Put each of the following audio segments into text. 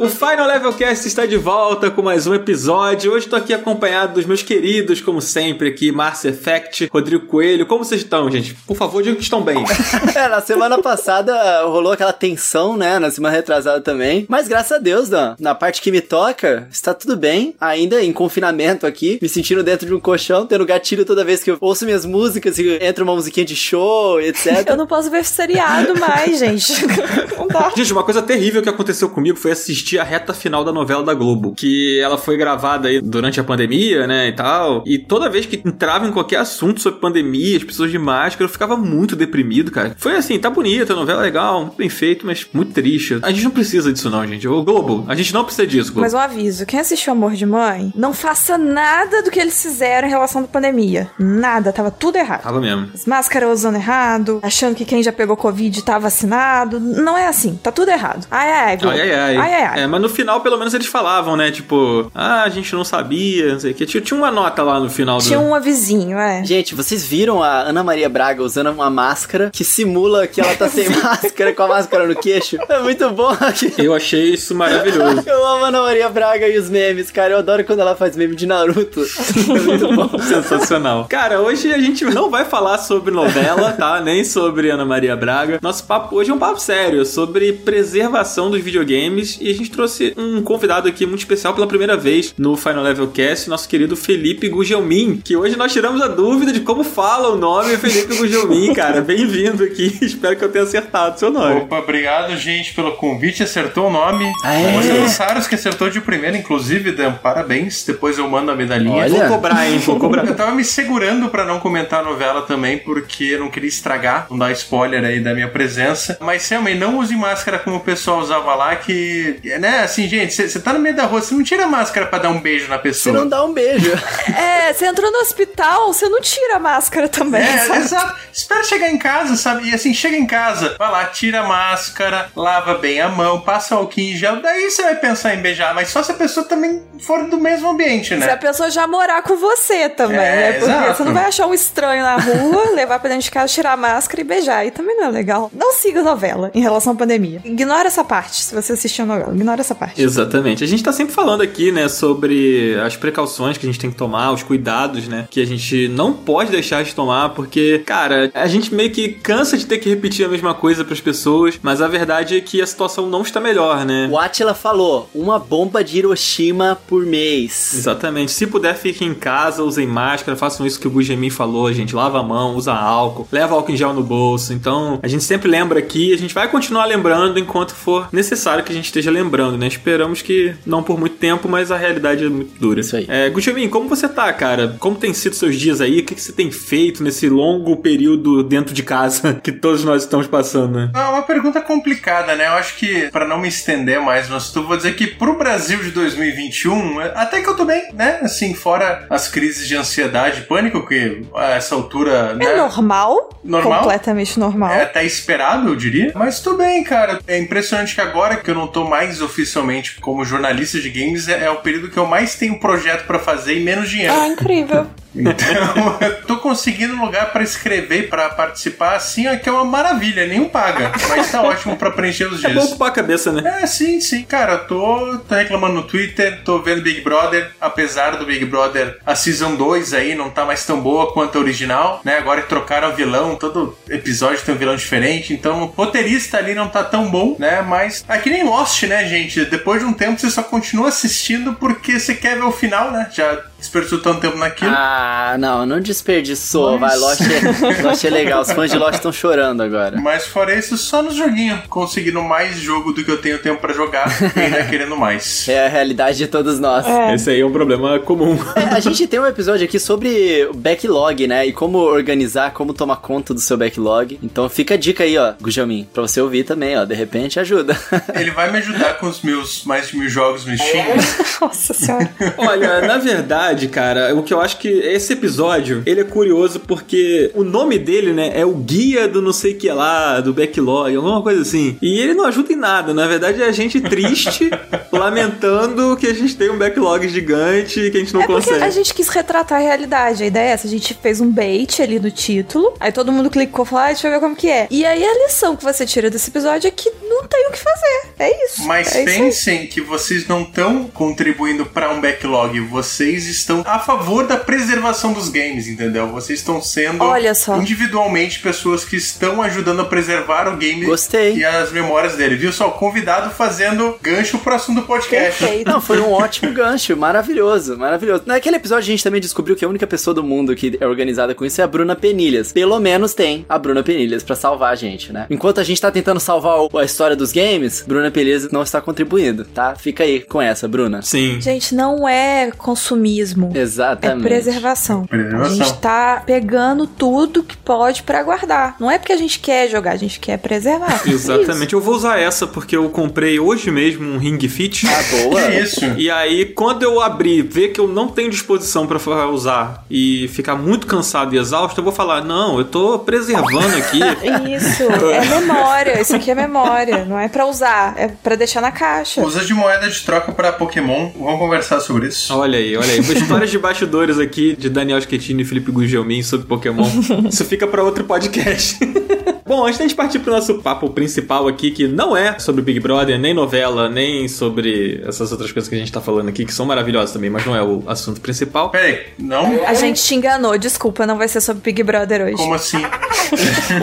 O Final Level Cast está de volta com mais um episódio. Hoje estou aqui acompanhado dos meus queridos, como sempre, aqui, Márcio Effect, Rodrigo Coelho. Como vocês estão, gente? Por favor, digam que estão bem. é, na semana passada rolou aquela tensão, né? Na semana retrasada também. Mas graças a Deus, Dan, na parte que me toca, está tudo bem. Ainda em confinamento aqui, me sentindo dentro de um colchão, tendo gatilho toda vez que eu ouço minhas músicas e entra uma musiquinha de show, etc. Eu não posso ver seriado mais, gente. Não dá. Gente, uma coisa terrível que aconteceu comigo foi assistir a reta final da novela da Globo. Que ela foi gravada aí durante a pandemia, né, e tal. E toda vez que entrava em qualquer assunto sobre pandemia, as pessoas de máscara, eu ficava muito deprimido, cara. Foi assim, tá bonita, a novela é legal, muito bem feito, mas muito triste. A gente não precisa disso não, gente. O Globo, a gente não precisa disso, Globo. Mas um aviso, quem assistiu Amor de Mãe, não faça nada do que eles fizeram em relação à pandemia. Nada, tava tudo errado. Tava mesmo. As máscaras usando errado, achando que quem já pegou Covid tá vacinado. Não é assim, tá tudo errado. Ai, ai, ai, Globo. Ai, ai, ai. ai, ai, ai. É, mas no final, pelo menos, eles falavam, né? Tipo, ah, a gente não sabia, não sei o que. Tinha, tinha uma nota lá no final do. Tinha um avisinho, é. Gente, vocês viram a Ana Maria Braga usando uma máscara que simula que ela tá sem máscara com a máscara no queixo? É muito bom. Eu achei isso maravilhoso. Eu amo a Ana Maria Braga e os memes, cara. Eu adoro quando ela faz meme de Naruto. É muito bom. Sensacional. Cara, hoje a gente não vai falar sobre novela, tá? Nem sobre Ana Maria Braga. Nosso papo hoje é um papo sério sobre preservação dos videogames e a gente trouxe um convidado aqui muito especial pela primeira vez no Final Level Cast, nosso querido Felipe Gugelmin, que hoje nós tiramos a dúvida de como fala o nome Felipe Gugelmin, cara. Bem-vindo aqui. Espero que eu tenha acertado o seu nome. Opa, obrigado, gente, pelo convite. Acertou o nome. Aê. Você Saros que acertou de primeira, inclusive, Dan, parabéns. Depois eu mando a medalhinha. Olha. Vou cobrar, hein? Vou cobrar. Eu tava me segurando pra não comentar a novela também, porque eu não queria estragar, não dar spoiler aí da minha presença. Mas realmente, não use máscara como o pessoal usava lá, que, né, assim, gente, você tá no meio da rua, você não tira a máscara pra dar um beijo na Você pessoa. não dá um beijo. É, você entrou no hospital, você não tira a máscara também, É, sabe? exato. Espera chegar em casa, sabe? E assim, chega em casa, vai lá, tira a máscara, lava bem a mão, passa álcool em gel, daí você vai pensar em beijar, mas só se a pessoa também for do mesmo ambiente, Se a né? pessoa já morar com você também, É, né? Porque exato. você não vai achar um estranho na rua, levar pra dentro de casa, tirar a máscara e beijar. Aí também não é legal. Não siga a novela em relação à pandemia. Ignora essa parte, se você assistiu a novela. Ignora essa parte. Exatamente. A gente tá sempre falando aqui, né, sobre as precauções que a gente tem que tomar, os cuidados, né, que a gente não pode deixar de tomar, porque, cara, a gente meio que cansa de ter que repetir a mesma coisa pras pessoas, mas a verdade é que a situação não está melhor, né? O Atila falou, uma bomba de Hiroshima por mês. Exatamente. Se puder, fiquem em casa, usem máscara, façam isso que o Gugemin falou, gente. Lava a mão, usa álcool, leva álcool em gel no bolso. Então, a gente sempre lembra aqui, a gente vai continuar lembrando enquanto for necessário que a gente esteja lembrando, né? Esperamos que não por muito tempo, mas a realidade é muito dura. Isso aí. É, como você tá, cara? Como tem sido seus dias aí? O que, que você tem feito nesse longo período dentro de casa que todos nós estamos passando, né? É uma pergunta complicada, né? Eu acho que, pra não me estender mais no assunto, eu vou dizer que pro Brasil de 2021, até que eu tô bem, né? Assim, fora as crises de ansiedade e pânico, que a essa altura, né? É normal. Normal? Completamente normal. É até esperado, eu diria. Mas tudo bem, cara. É impressionante que agora que eu não tô mais oficialmente como jornalista de games, é, é o período que eu mais tenho projeto pra fazer e menos dinheiro. Ah, incrível. Então, eu tô conseguindo lugar pra escrever, pra participar, assim, ó, que é uma maravilha, nenhum paga. Mas tá ótimo pra preencher os É bom dias. ocupar a cabeça, né? É, sim, sim. Cara, eu tô, tô reclamando no Twitter, tô vendo Big Brother, apesar do Big Brother, a Season 2 aí não tá mais tão boa quanto a original, né? Agora que trocaram o vilão, todo episódio tem um vilão diferente, então o roteirista ali não tá tão bom, né? Mas é que nem Lost, né, gente? Depois de um tempo você só continua assistindo porque você quer ver o final, né? Já desperdiçou tanto tempo naquilo. Ah, não, não desperdiçou. Mas- Vai, Lost é, Lost é legal. Os fãs de Lost estão chorando agora. Mas fora isso, só nos joguinhos. Conseguindo mais jogo do que eu tenho tempo pra jogar e ainda querendo mais. É a realidade de todos nós. É. Esse aí é um problema comum. É, a gente tem um episódio aqui sobre o backlog, né? E como organizar, como tomar conta do seu backlog. Então fica a dica aí, ó, Gujamin, pra você ouvir também, ó. De repente ajuda. Ele vai me ajudar com os meus mais de mil jogos no Steam. Nossa senhora. Olha, na verdade, cara, o que eu acho que esse episódio, ele é curioso porque o nome dele, né, é o guia do não sei que lá, do backlog, alguma coisa assim. E ele não ajuda em nada, na verdade é a gente triste, lamentando que a gente tem um backlog gigante e que a gente não é porque consegue. a gente quis retratar a realidade. A ideia é essa. A gente fez um bait ali no título. Aí todo mundo clicou e falou, ah, deixa eu ver como que é. E aí a lição que você tira desse episódio é que não tem o que fazer. É isso. Mas é isso pensem que vocês não estão contribuindo para um backlog, vocês estão a favor da preservação dos games, entendeu? Vocês estão sendo Olha só. individualmente pessoas que estão ajudando a preservar o game Gostei. e as memórias dele, viu? Só o convidado fazendo gancho pro assunto do podcast. Perfeito. Não, foi um ótimo gancho, maravilhoso, maravilhoso. Naquele episódio a gente também descobriu que a única pessoa do mundo que é organizada com isso é a Bruna Penilhas. Pelo menos tem a Bruna Penilhas pra salvar a gente, né? Enquanto a gente tá tentando salvar a história dos games, Bruna Penilhas não está contribuindo, tá? Fica aí com essa, Bruna. Sim. Gente, não é consumismo. É Exatamente. preservação. Preservação. A gente tá pegando tudo que pode pra guardar. Não é porque a gente quer jogar, a gente quer preservar. Exatamente. Eu vou usar essa porque eu comprei hoje mesmo um Ring Fit. Ah, boa. Que isso? E aí, quando eu abrir, ver que eu não tenho disposição pra fa- usar e ficar muito cansado e exausto, eu vou falar: não, eu tô preservando aqui. Isso, é memória. Isso aqui é memória. Não é pra usar, é pra deixar na caixa. Usa de moeda de troca para Pokémon. Vamos conversar sobre isso. Olha aí, olha aí. Histórias de bastidores aqui de Daniel Schettini e Felipe Gugelmin sobre Pokémon. Isso fica pra outro podcast. Bom, antes da gente partir pro nosso papo principal aqui, que não é sobre Big Brother, nem novela, nem sobre essas outras coisas que a gente tá falando aqui, que são maravilhosas também, mas não é o assunto principal. Peraí, não? A gente te enganou, desculpa, não vai ser sobre Big Brother hoje. Como assim?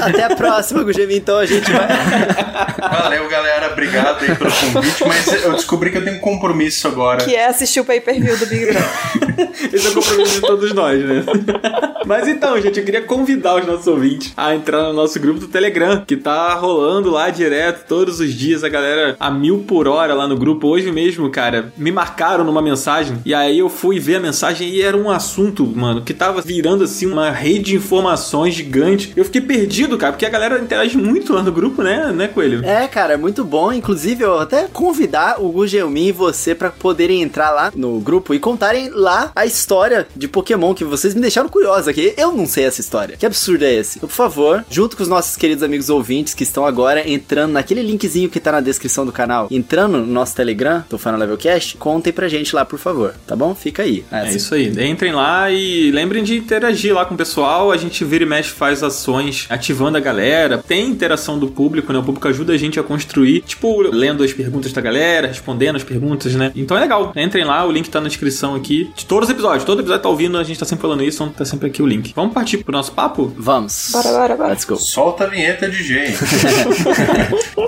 Até a próxima, Gugemi. Então a gente vai. Valeu, galera. Obrigado aí pelo convite. Mas eu descobri que eu tenho um compromisso agora. Que é assistir o pay-per-view do Big Brother. Esse é o compromisso de todos nós, né? Mas então, gente, eu queria convidar os nossos ouvintes a entrar no nosso grupo do Telegram, que tá rolando lá direto todos os dias, a galera a mil por hora lá no grupo. Hoje mesmo, cara, me marcaram numa mensagem, e aí eu fui ver a mensagem e era um assunto, mano, que tava virando assim uma rede de informações gigante. Eu fiquei perdido, cara, porque a galera interage muito lá no grupo, né, né, Coelho? É, cara, é muito bom. Inclusive, eu até convidar o Gugelmin e você pra poderem entrar lá no grupo e contarem lá a história de Pokémon, que vocês me deixaram curiosa aqui. Eu não sei essa história. Que absurdo é esse? Por favor, junto com os nossos queridos amigos ouvintes que estão agora entrando naquele linkzinho que tá na descrição do canal, entrando no nosso Telegram, do Final Levelcast, contem pra gente lá, por favor. Tá bom? Fica aí. É isso aí. Entrem lá e lembrem de interagir lá com o pessoal. A gente vira e mexe, faz ações ativando a galera. Tem interação do público, né? O público ajuda a gente a construir, tipo, lendo as perguntas da galera, respondendo as perguntas, né? Então é legal. Entrem lá, o link tá na descrição aqui de todos os episódios. Todo episódio tá ouvindo, a gente tá sempre falando isso, então tá sempre aqui o link. Vamos partir pro nosso papo? Vamos. Bora, bora, bora. Let's go. Solta a vinheta, DJ.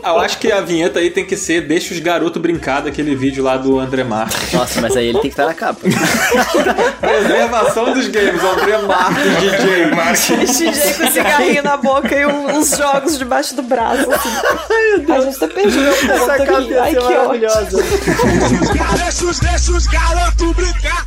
Ah, eu acho que a vinheta aí tem que ser Deixa os garotos brincar daquele vídeo lá do André Marques. Nossa, mas aí ele tem que estar na capa. Preservação dos games, André Marques, DJ. Marques. DJ com cigarrinho na boca e um- uns jogos debaixo do braço, assim. Ai, meu Deus. A gente tá perdendo ponto Essa aqui. ia Ai, ser que maravilhosa. Deixa os, deixa os garotos brincar.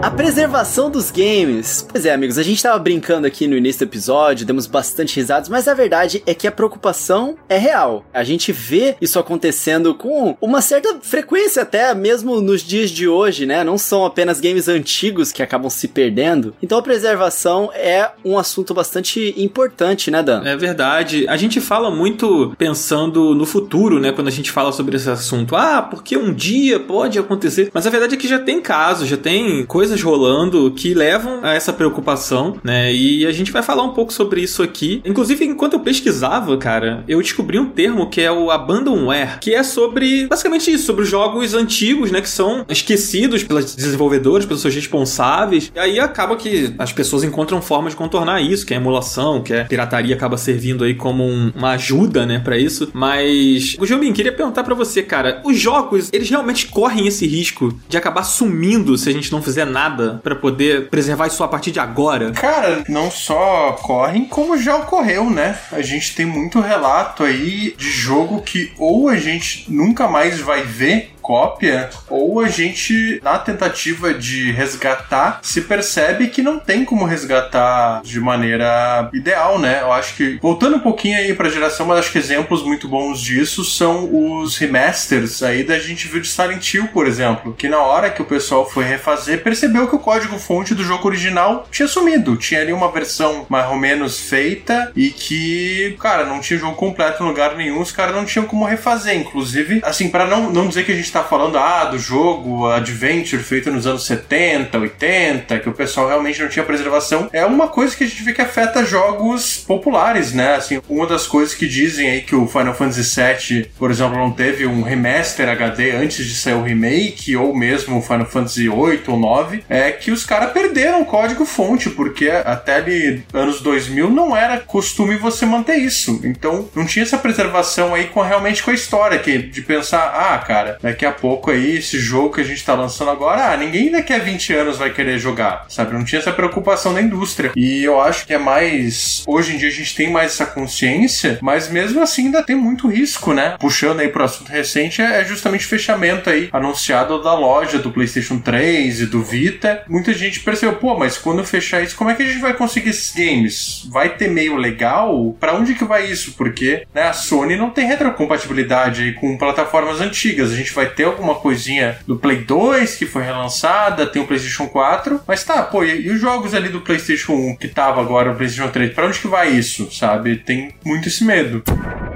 A preservação dos games. Pois é, amigos, a gente tava brincando aqui no início do episódio, demos bastante risadas, mas a verdade é que a preocupação é real. A gente vê isso acontecendo com uma certa frequência, até mesmo nos dias de hoje, né? Não são apenas games antigos que acabam se perdendo. Então a preservação é um assunto bastante importante, né, Dan? É verdade. A gente fala muito pensando no futuro, né? Quando a gente fala sobre esse assunto. Ah, porque um dia pode acontecer. Mas a verdade é que já tem casos, já tem coisas rolando que levam a essa preocupação, né? E a gente vai falar um pouco sobre isso aqui. Inclusive, enquanto eu pesquisava, cara, eu descobri um termo que é o abandonware, que é sobre basicamente isso, sobre os jogos antigos, né? Que são esquecidos pelos desenvolvedores, pelos seus responsáveis. E aí acaba que as pessoas encontram formas de contornar isso, que é emulação, que é pirataria acaba servindo aí como um- uma ajuda, né, Pra isso. Mas, Jobim, queria perguntar pra você, cara, os jogos, eles realmente correm esse risco de acabar sumindo se a gente não fizer nada pra poder preservar isso a partir de agora? Cara, não só correm, como já ocorreu, né? A gente tem muito relato aí de jogo que ou a gente nunca mais vai ver cópia, ou a gente, na tentativa de resgatar, se percebe que não tem como resgatar de maneira ideal, né? Eu acho que, voltando um pouquinho aí pra geração, mas acho que exemplos muito bons disso são os remasters aí da gente viu de Silent Hill, por exemplo, que na hora que o pessoal foi refazer, percebeu que o código-fonte do jogo original tinha sumido. Tinha ali uma versão mais ou menos feita e que, cara, não tinha jogo completo em lugar nenhum, os caras não tinham como refazer. Inclusive, assim, para não, não dizer que a gente tá tá falando, ah, do jogo Adventure feito nos anos 70, 80, que o pessoal realmente não tinha preservação, é uma coisa que a gente vê que afeta jogos populares, né? Assim, uma das coisas que dizem aí que o Final Fantasy VII, por exemplo, não teve um remaster HD antes de sair o remake, ou mesmo o Final Fantasy 8 ou 9, é que os caras perderam o código fonte, porque até ali anos 2000 não era costume você manter isso. Então, não tinha essa preservação aí com realmente com a história, que de pensar, ah, cara, daqui a pouco aí esse jogo que a gente tá lançando agora, ah, ninguém daqui a 20 anos vai querer jogar, sabe? Não tinha essa preocupação da indústria. E eu acho que é mais hoje em dia a gente tem mais essa consciência, mas mesmo assim ainda tem muito risco, né? Puxando aí pro assunto recente, é justamente o fechamento aí anunciado da loja do PlayStation 3 e do Vita. Muita gente percebeu, pô, mas quando fechar isso, como é que a gente vai conseguir esses games? Vai ter meio legal? Para onde que vai isso? Porque né, a Sony não tem retrocompatibilidade com plataformas antigas. A gente vai ter alguma coisinha do Play 2 que foi relançada, tem o PlayStation 4, mas tá, pô, e, e os jogos ali do PlayStation 1 que tava agora no PlayStation 3, para onde que vai isso, sabe? Tem muito esse medo.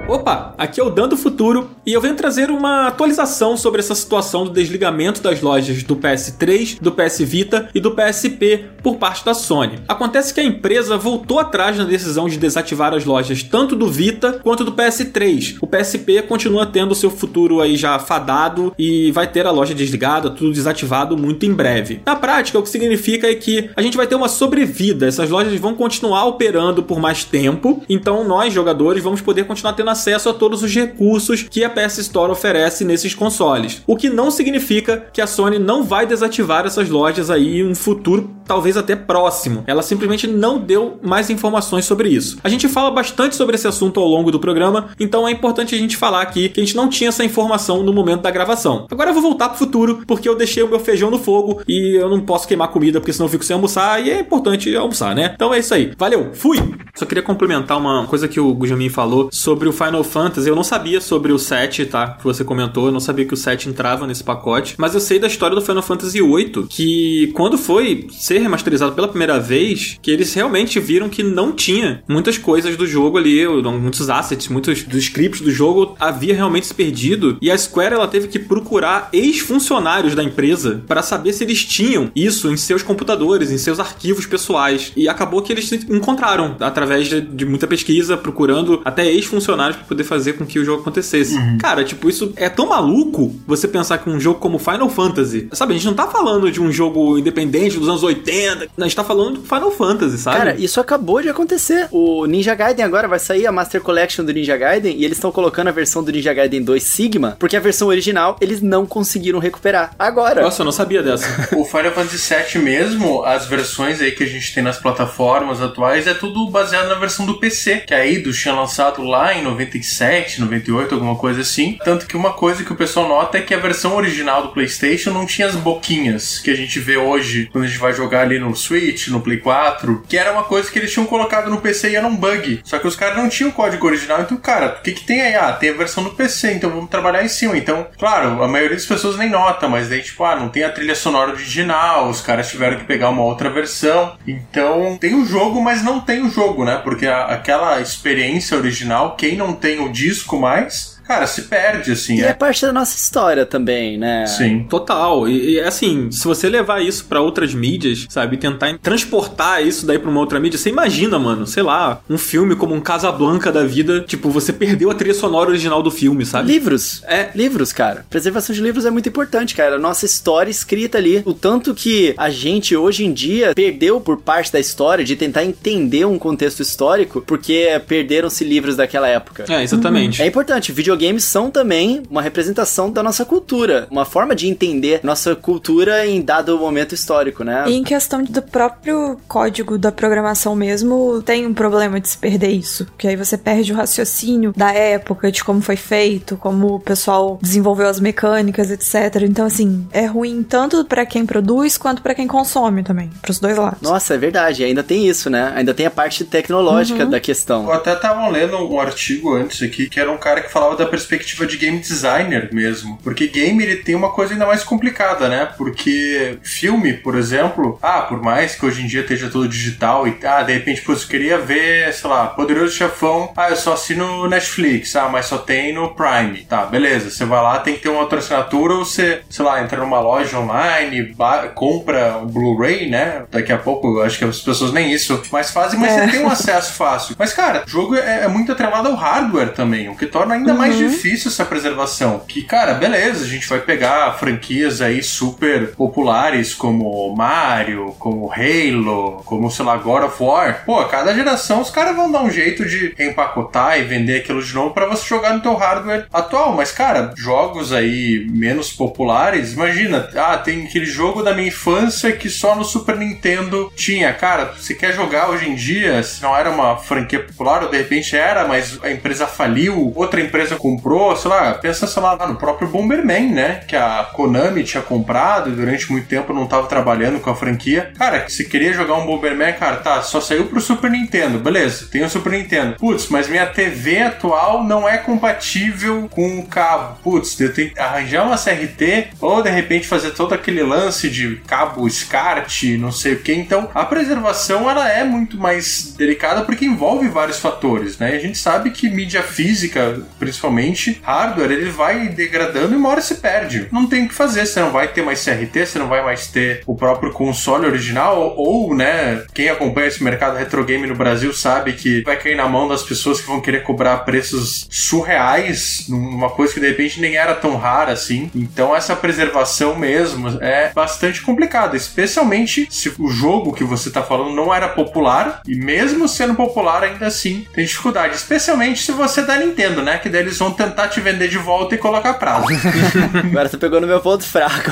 Opa, aqui é o Dan do Futuro e eu venho trazer uma atualização sobre essa situação do desligamento das lojas do PS3, do PS Vita e do PSP por parte da Sony. Acontece que a empresa voltou atrás na decisão de desativar as lojas tanto do Vita quanto do PS3. O PSP continua tendo seu futuro aí já fadado e vai ter a loja desligada, tudo desativado muito em breve. Na prática, o que significa é que a gente vai ter uma sobrevida, essas lojas vão continuar operando por mais tempo, então nós jogadores vamos poder continuar tendo acesso a todos os recursos que a PS Store oferece nesses consoles. O que não significa que a Sony não vai desativar essas lojas aí em um futuro talvez até próximo. Ela simplesmente não deu mais informações sobre isso. A gente fala bastante sobre esse assunto ao longo do programa, então é importante a gente falar aqui que a gente não tinha essa informação no momento da gravação. Agora eu vou voltar pro futuro porque eu deixei o meu feijão no fogo e eu não posso queimar comida porque senão eu fico sem almoçar e é importante almoçar, né? Então é isso aí. Valeu, fui! Só queria complementar uma coisa que o Gujamin falou sobre o Final Fantasy. Eu não sabia sobre o 7, tá? Que você comentou. Eu não sabia que o 7 entrava nesse pacote. Mas eu sei da história do Final Fantasy 8, que quando foi ser remasterizado pela primeira vez, que eles realmente viram que não tinha muitas coisas do jogo ali, muitos assets, muitos dos scripts do jogo havia realmente se perdido. E a Square ela teve que procurar ex-funcionários da empresa para saber se eles tinham isso em seus computadores, em seus arquivos pessoais. E acabou que eles encontraram através de, de muita pesquisa, procurando até ex-funcionários para poder fazer com que o jogo acontecesse. Uhum. Cara, tipo, isso é tão maluco você pensar que um jogo como Final Fantasy, sabe, a gente não tá falando de um jogo independente dos anos 80, a gente tá falando de Final Fantasy, sabe? Cara, isso acabou de acontecer. O Ninja Gaiden agora vai sair a Master Collection do Ninja Gaiden e eles estão colocando a versão do Ninja Gaiden 2 Sigma, porque a versão original eles não conseguiram recuperar. Agora. Nossa, eu não sabia dessa. o Final Fantasy VII mesmo, as versões aí que a gente tem nas plataformas atuais, é tudo baseado na versão do PC, que a Eidos tinha lançado lá em 97, 98, alguma coisa assim. Tanto que uma coisa que o pessoal nota é que a versão original do PlayStation não tinha as boquinhas que a gente vê hoje quando a gente vai jogar ali no Switch, no Play 4, que era uma coisa que eles tinham colocado no PC e era um bug. Só que os caras não tinham o código original, então, cara, o que, que tem aí? Ah, tem a versão do PC, então vamos trabalhar em cima. Então, claro, a maioria das pessoas nem nota, mas daí, tipo, ah, não tem a trilha sonora original, os caras tiveram que pegar uma outra versão. Então, tem o jogo, mas não tem o jogo, né? Porque a, aquela experiência original, quem não tem o disco mais, cara, se perde, assim. E é. é parte da nossa história também, né? Sim. Total. E, e, assim, se você levar isso pra outras mídias, sabe, tentar transportar isso daí pra uma outra mídia, você imagina, mano, sei lá, um filme como um Casablanca da vida, tipo, você perdeu a trilha sonora original do filme, sabe? Livros. É. Livros, cara. Preservação de livros é muito importante, cara. A nossa história escrita ali. O tanto que a gente hoje em dia perdeu por parte da história de tentar entender um contexto histórico porque perderam-se livros daquela época. É, exatamente. É importante. Videogames são também uma representação da nossa cultura, uma forma de entender nossa cultura em dado momento histórico, né? E em questão do próprio código da programação mesmo, tem um problema de se perder isso. Que aí você perde o raciocínio da época, de como foi feito, como o pessoal desenvolveu as mecânicas, etc. Então, assim, é ruim tanto para quem produz quanto para quem consome também, pros dois lados. Nossa, é verdade. Ainda tem isso, né? Ainda tem a parte tecnológica da questão. Eu até tava lendo um artigo antes aqui que era um cara que falava da da perspectiva de game designer mesmo. Porque game ele tem uma coisa ainda mais complicada, né? Porque filme, por exemplo, ah, por mais que hoje em dia esteja tudo digital e ah, de repente, eu queria ver, sei lá, Poderoso Chefão, ah, eu só assino Netflix, ah, mas só tem no Prime. Tá, beleza. Você vai lá, tem que ter uma outra assinatura, ou você, sei lá, entra numa loja online, compra um Blu-ray, né? Daqui a pouco, acho que as pessoas nem isso mais fazem, mas é. você tem um acesso fácil. Mas, cara, o jogo é, é muito atrelado ao hardware também, o que torna ainda uhum. mais difícil essa preservação. Que, cara, beleza, a gente vai pegar franquias aí super populares como Mario, como Halo, como, sei lá, God of War. Pô, cada geração os caras vão dar um jeito de empacotar e vender aquilo de novo para você jogar no teu hardware atual. Mas, cara, jogos aí menos populares, imagina, ah, tem aquele jogo da minha infância que só no Super Nintendo tinha. Cara, você quer jogar hoje em dia, se não era uma franquia popular, ou de repente era, mas a empresa faliu, outra empresa comprou, sei lá, pensa, sei lá, no próprio Bomberman, né? Que a Konami tinha comprado e durante muito tempo não estava trabalhando com a franquia. Cara, se queria jogar um Bomberman, cara, tá, só saiu pro Super Nintendo, beleza, tem o Super Nintendo. Putz, mas minha TV atual não é compatível com o cabo. Putz, eu tenho que arranjar uma CRT ou de repente fazer todo aquele lance de cabo SCART, não sei o que. Então, a preservação ela é muito mais delicada porque envolve vários fatores, né? A gente sabe que mídia física, principalmente hardware, ele vai degradando e uma hora se perde. Não tem o que fazer, você não vai ter mais CRT, você não vai mais ter o próprio console original, ou, né, quem acompanha esse mercado retro game no Brasil sabe que vai cair na mão das pessoas que vão querer cobrar preços surreais numa coisa que de repente nem era tão rara assim. Então essa preservação mesmo é bastante complicada, especialmente se o jogo que você está falando não era popular e mesmo sendo popular ainda assim tem dificuldade, especialmente se você é da Nintendo, né, que daí eles vão tentar te vender de volta e colocar prazo. Agora você pegou no meu ponto fraco.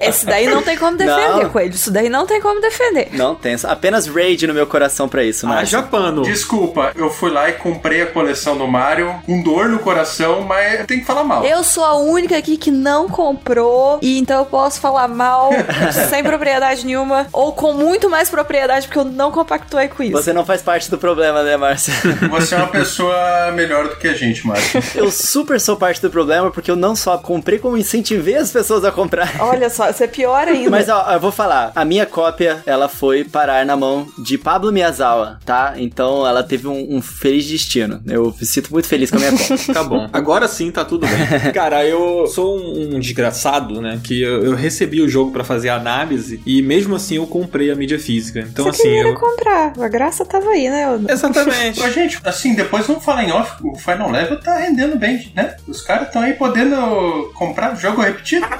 Esse daí não tem como defender, não. Coelho. Isso daí não tem como defender. Não tem. Apenas raid no meu coração para isso, mas. Ah, Japano. Desculpa, eu fui lá e comprei a coleção do Mario com dor no coração, mas tem que falar mal. Eu sou a única aqui que não comprou e então eu posso falar mal sem propriedade nenhuma ou com muito mais propriedade porque eu não compactuei com isso. Você não faz parte do problema, né, Márcia? Você é uma pessoa melhor do que a gente, Márcia. Eu super sou parte do problema porque eu não só comprei como incentivei as pessoas a comprar. Olha só, isso é pior ainda. Mas ó, eu vou falar, a minha cópia, ela foi parar na mão de Pablo Miyazawa, tá? Então ela teve um, um feliz destino. Eu me sinto muito feliz com a minha cópia. tá bom. Agora sim tá tudo bem. Cara, eu sou um, desgraçado, né? Que eu, eu recebi o jogo para fazer a análise e mesmo assim eu comprei a mídia física. Então Você assim. Eu... comprar. A graça tava aí, né? Exatamente. Mas, gente, assim, depois vamos falar em off. O Final Level tá rendendo bem, né? Os caras estão aí podendo comprar jogo repetido.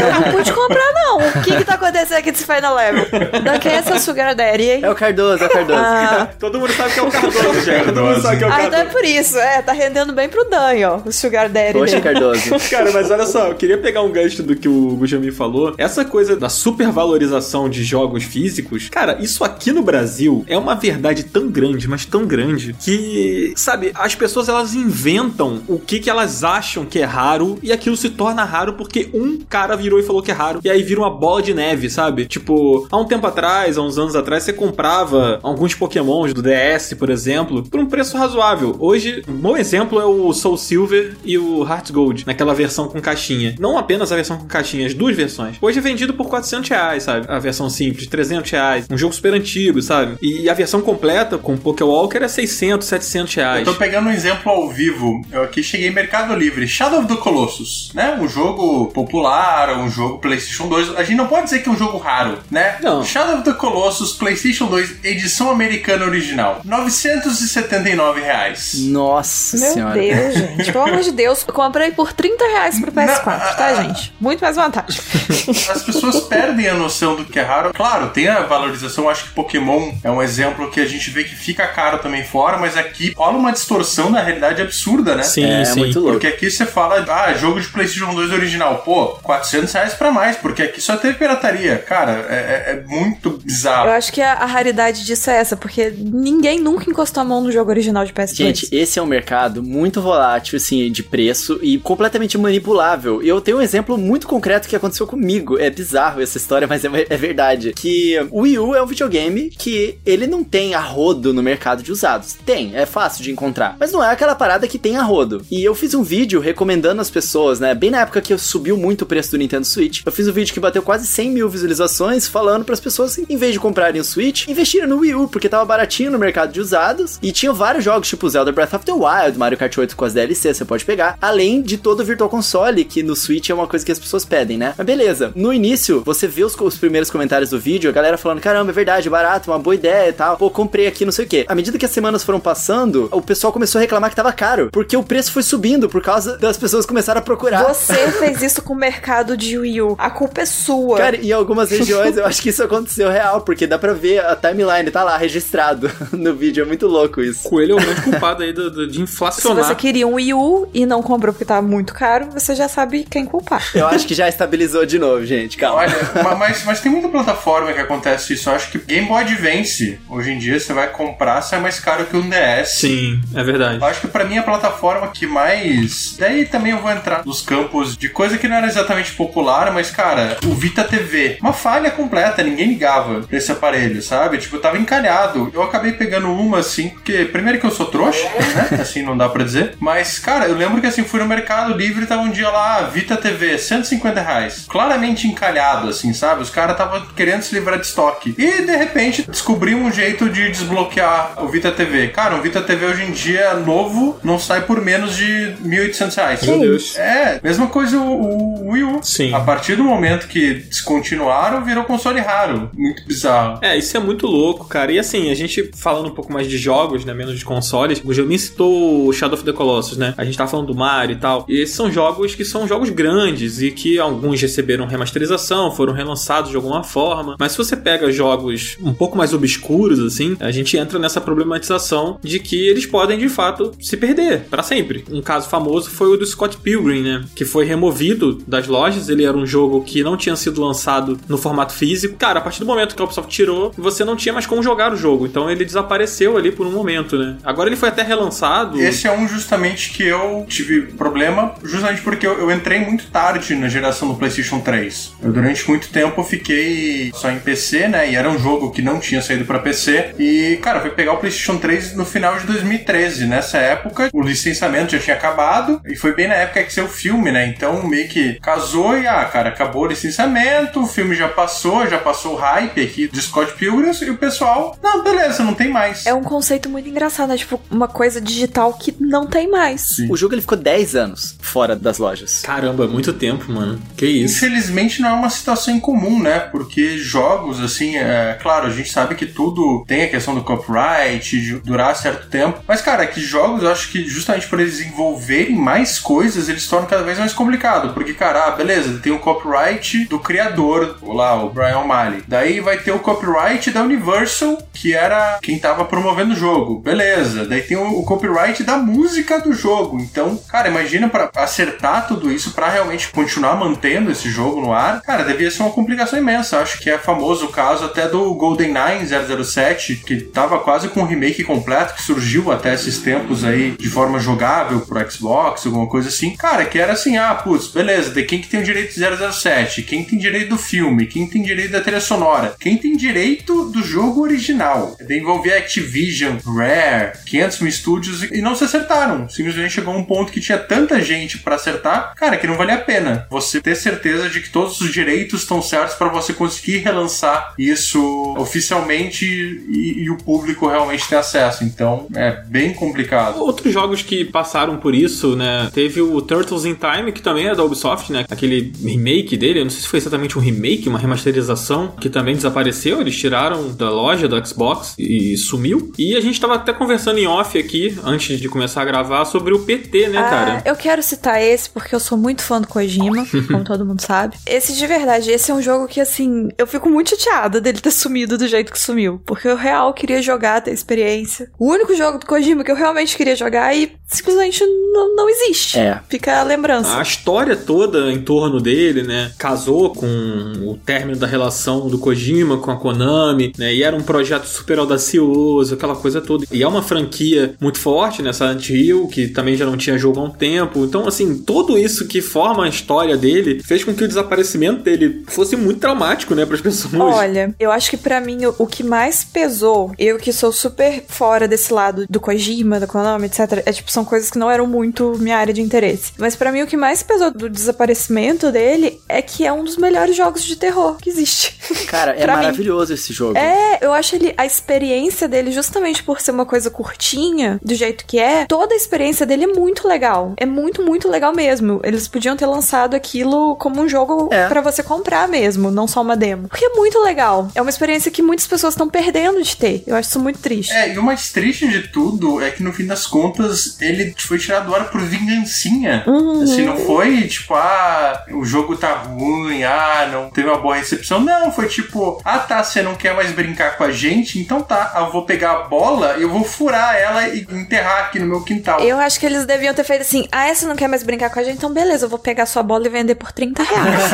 eu não pude comprar, não. O que que tá acontecendo aqui desse Final Level? Da quem é essa Sugar Daddy, hein? É o Cardoso, é o Cardoso. Ah. Todo mundo sabe que é o Cardoso, gente. Todo mundo sabe que é o Cardoso. Ah, então é por isso. É, tá rendendo bem pro Dan, ó. O Sugar Daddy. Poxa, Cardoso. Cara, mas olha só, eu queria pegar um gancho do que o Gujami falou. Essa coisa da supervalorização de jogos físicos, cara, isso aqui no Brasil é uma verdade tão grande, mas tão grande, que, sabe, as pessoas elas inventam o que, que elas acham que é raro e aquilo se torna raro porque um cara virou e falou que é raro. E aí vira uma bola de neve, sabe? Tipo, há um tempo atrás, há uns anos atrás, você comprava alguns pokémons do DS, por exemplo, por um preço razoável. Hoje, um bom exemplo é o Soul Silver e o Heart Gold, naquela versão com caixinha. Não apenas a versão com caixinha, as duas versões. Hoje é vendido por 400 reais, sabe? A versão simples, 300 reais. Um jogo super antigo, sabe? E a versão completa com Pokéwalker é 600, 700 reais. Eu tô pegando um exemplo ao vivo. Aqui cheguei em Mercado Livre. Shadow of the Colossus, né? Um jogo popular, um jogo PlayStation 2. A gente não pode dizer que é um jogo raro, né? Não. Shadow of the Colossus PlayStation 2 edição americana original. 979 reais. Nossa Meu senhora. Deus, gente. Pelo amor de Deus. Eu comprei por 30 reais pro PS4, não, tá, a, gente? Muito mais vantagem. As pessoas perdem a noção do que é raro. Claro, tem a valorização. Acho que Pokémon é um exemplo que a gente vê que fica caro também fora, mas aqui rola uma distorção da realidade absurda, né? Sim, é, sim. muito louco. Porque aqui você fala, ah, jogo de PlayStation 2 original. Pô, 400 reais pra mais, porque aqui só teve pirataria. Cara, é, é, é muito bizarro. Eu acho que a, a, raridade disso é essa, porque ninguém nunca encostou a mão no jogo original de PS2. Gente, esse é um mercado muito volátil, assim, de preço e completamente manipulável. Eu tenho um exemplo muito concreto que aconteceu comigo. É bizarro essa história, mas é, é verdade. Que o Wii U é um videogame que ele não tem a rodo no mercado de usados. Tem, é fácil de encontrar. Mas não é aquela parada que tem a rodo. E eu fiz um vídeo recomendando as pessoas, né? Bem na época que subiu muito o preço do Nintendo Switch. Eu fiz um vídeo que bateu quase 100 mil visualizações falando para as pessoas, em vez de comprarem o Switch, investirem no Wii U, porque tava baratinho no mercado de usados. E tinha vários jogos, tipo Zelda Breath of the Wild, Mario Kart 8 com as DLC, você pode pegar. Além de todo o Virtual Console, que no Switch é uma coisa que as pessoas pedem, né? Mas beleza. No início, você vê os, os primeiros comentários do vídeo, a galera falando: caramba, é verdade, barato, uma boa ideia e tal. Pô, comprei aqui, não sei o quê. À medida que as semanas foram passando, o pessoal começou a reclamar que tava caro, porque o preço foi subindo por causa das pessoas começaram a procurar. Você fez isso com o mercado de Wii U. A culpa é sua. Cara, em algumas regiões eu acho que isso aconteceu real, porque dá pra ver a timeline, tá lá registrado no vídeo, é muito louco isso. Coelho é o grande culpado aí do, do- de Se inflacionar. você queria um Wii U e não comprou porque tava muito caro, você já sabe quem culpar. Eu acho que já estabilizou de novo, gente, calma. Olha, ma- mas, mas tem muita plataforma que acontece isso. Eu acho que Game Boy Advance, hoje em dia, você vai comprar, sai mais caro que um DS. Sim, é verdade. Eu acho que pra mim a plataforma que mais. Daí também eu vou entrar nos campos de coisa que não era exatamente popular, mas cara, o Vita TV. Uma falha completa, ninguém ligava pra esse aparelho, sabe? Tipo, tava encalhado. Eu acabei pegando uma assim, porque primeiro que eu sou trouxa, né? Assim não dá pra dizer. Mas, cara, eu lembro que assim, fui no Mercado Livre tava um dia lá, Vita TV, 150 reais. Claramente encalhado, assim, sabe? Os caras estavam querendo se livrar de estoque. E de repente descobri um jeito de desbloquear o Vita TV. Cara, o Vita TV hoje em dia novo não sai por menos de 1.800 reais. Meu Deus. É, mesma coisa o, o Wii U. Sim. A partir do momento que descontinuaram, virou console raro. Muito bizarro. É, isso é muito louco, cara. E assim, a gente falando um pouco mais de jogos, né? Menos de consoles. O Gelmin citou o Shadow of the Colossus, né? A gente tá falando do Mario e tal. E esses são jogos que são jogos grandes e que alguns receberam remasterização, foram relançados de alguma forma. Mas se você pega jogos um pouco mais obscuros, assim, a gente entra nessa problematização de que eles podem, de fato, se perder para sempre. Um caso famoso foi o do Scott Pilgrim, né? Que foi removido das lojas. Ele era um jogo que não tinha sido lançado no formato físico. Cara, a partir do momento que a Ubisoft tirou, você não tinha mais como jogar o jogo. Então ele desapareceu ali por um momento, né? Agora ele foi até relançado. Esse é um justamente que eu tive problema, justamente porque eu, eu entrei muito tarde na geração do PlayStation 3. Eu, durante muito tempo, fiquei só em PC, né? E era um jogo que não tinha saído pra PC. E, cara, fui pegar o PlayStation 3 no final de 2013. Nessa época, o licenciamento já tinha acabado. E foi bem na época que saiu o filme, né? Então, meio que casou e, ah, cara, acabou o licenciamento, o filme já passou, já passou o hype aqui de Scott Pilgrim. E o pessoal, não, beleza, não tem mais. É um conceito muito engraçado, né? Tipo, uma coisa digital que não tem mais. Sim. O jogo ele ficou 10 anos fora das lojas. Caramba, muito tempo, mano. Que isso. Infelizmente não é uma situação incomum, né? Porque jogos, assim, é claro, a gente sabe que tudo tem a questão do copyright, de durar certo tempo. Mas, cara, que jogos, eu acho que justamente por eles envolverem mais coisas, eles tornam cada vez mais complicado. Porque, cara, ah, beleza, tem o copyright do criador, lá, o Brian O'Malley. Daí vai ter o copyright da Universal, que era quem tava promovendo o jogo. Beleza. Daí tem o, o copyright da música do jogo. Então, cara, imagina para acertar tudo isso para realmente continuar mantendo esse jogo no ar. Cara, devia ser uma complicação imensa. Acho que é famoso o caso até do GoldenEye 007, que tava quase com um remake completo, que surgiu até esses tempos aí de forma jogável pro Xbox, alguma coisa assim. Cara, que era assim, ah, putz, beleza, de quem que tem o direito de 007? Quem tem direito do filme? Quem tem direito da trilha sonora? Quem tem direito do jogo original? De envolver Activision, Rare, 500 mil estúdios e não se acertaram. Simplesmente chegou um ponto que tinha tanta gente pra acertar, cara, que não valia a pena você ter certeza de que todos os direitos estão certos pra você conseguir relançar isso oficialmente e, e o público realmente ter acesso. Então é bem complicado. Outros jogos que passaram por isso, né? Teve o Turtles in Time, que também é da Ubisoft, né? Aquele remake dele, eu não sei se foi exatamente um remake, uma remasterização, que também desapareceu. Eles tiraram da loja do Xbox e sumiu. E a gente tava até conversando em off aqui, antes de começar a gravar, sobre o PT, né, Ah, cara? eu quero citar esse porque eu sou muito fã do Kojima, como todo mundo sabe. Esse de verdade, esse é um jogo que, assim, eu fico muito chateada dele ter sumido do jeito que sumiu. Porque eu real queria jogar, ter experiência. O único jogo do Kojima que eu realmente queria jogar e simplesmente não, não existe. É. Fica a lembrança. A história toda em torno dele, né? Casou com o término da relação do Kojima com a Konami, né? E era um projeto super audacioso, aquela coisa toda. E é uma franquia muito forte, né? Silent Hill, que também já não tinha jogo há um tempo. Então assim, tudo isso que forma a história dele fez com que o desaparecimento dele fosse muito traumático, né, pras pessoas. Olha, eu acho que pra mim o, o que mais pesou, eu que sou super fora desse lado do Kojima, da Konami, etc, é tipo, são coisas que não eram muito minha área de interesse. Mas pra mim o que mais pesou do desaparecimento dele é que é um dos melhores jogos de terror que existe. Cara, é Pra mim. maravilhoso esse jogo. É, eu acho ele a experiência dele justamente por ser uma coisa curtinha, do jeito que é, toda a experiência dele é muito legal. É muito, muito legal mesmo. Eles podiam ter lançado aquilo como um jogo É. pra você comprar mesmo, não só uma demo. Porque é muito legal. É uma experiência que muitas pessoas estão perdendo de ter. Eu acho isso muito triste. É, e o mais triste de tudo é que no fim das contas ele foi tirado do ar por vingancinha. Uhum. Assim, não foi tipo, ah, o jogo tá ruim, ah, não teve uma boa recepção. Não, foi tipo, ah tá, você não quer mais brincar com a gente? Então tá, eu vou pegar a bola e eu vou furar ela e enterrar aqui no meu quintal. Eu acho que eles deviam ter feito assim: ah, você não quer mais brincar com a gente? Então beleza, eu vou pegar sua bola e vender por 30 reais.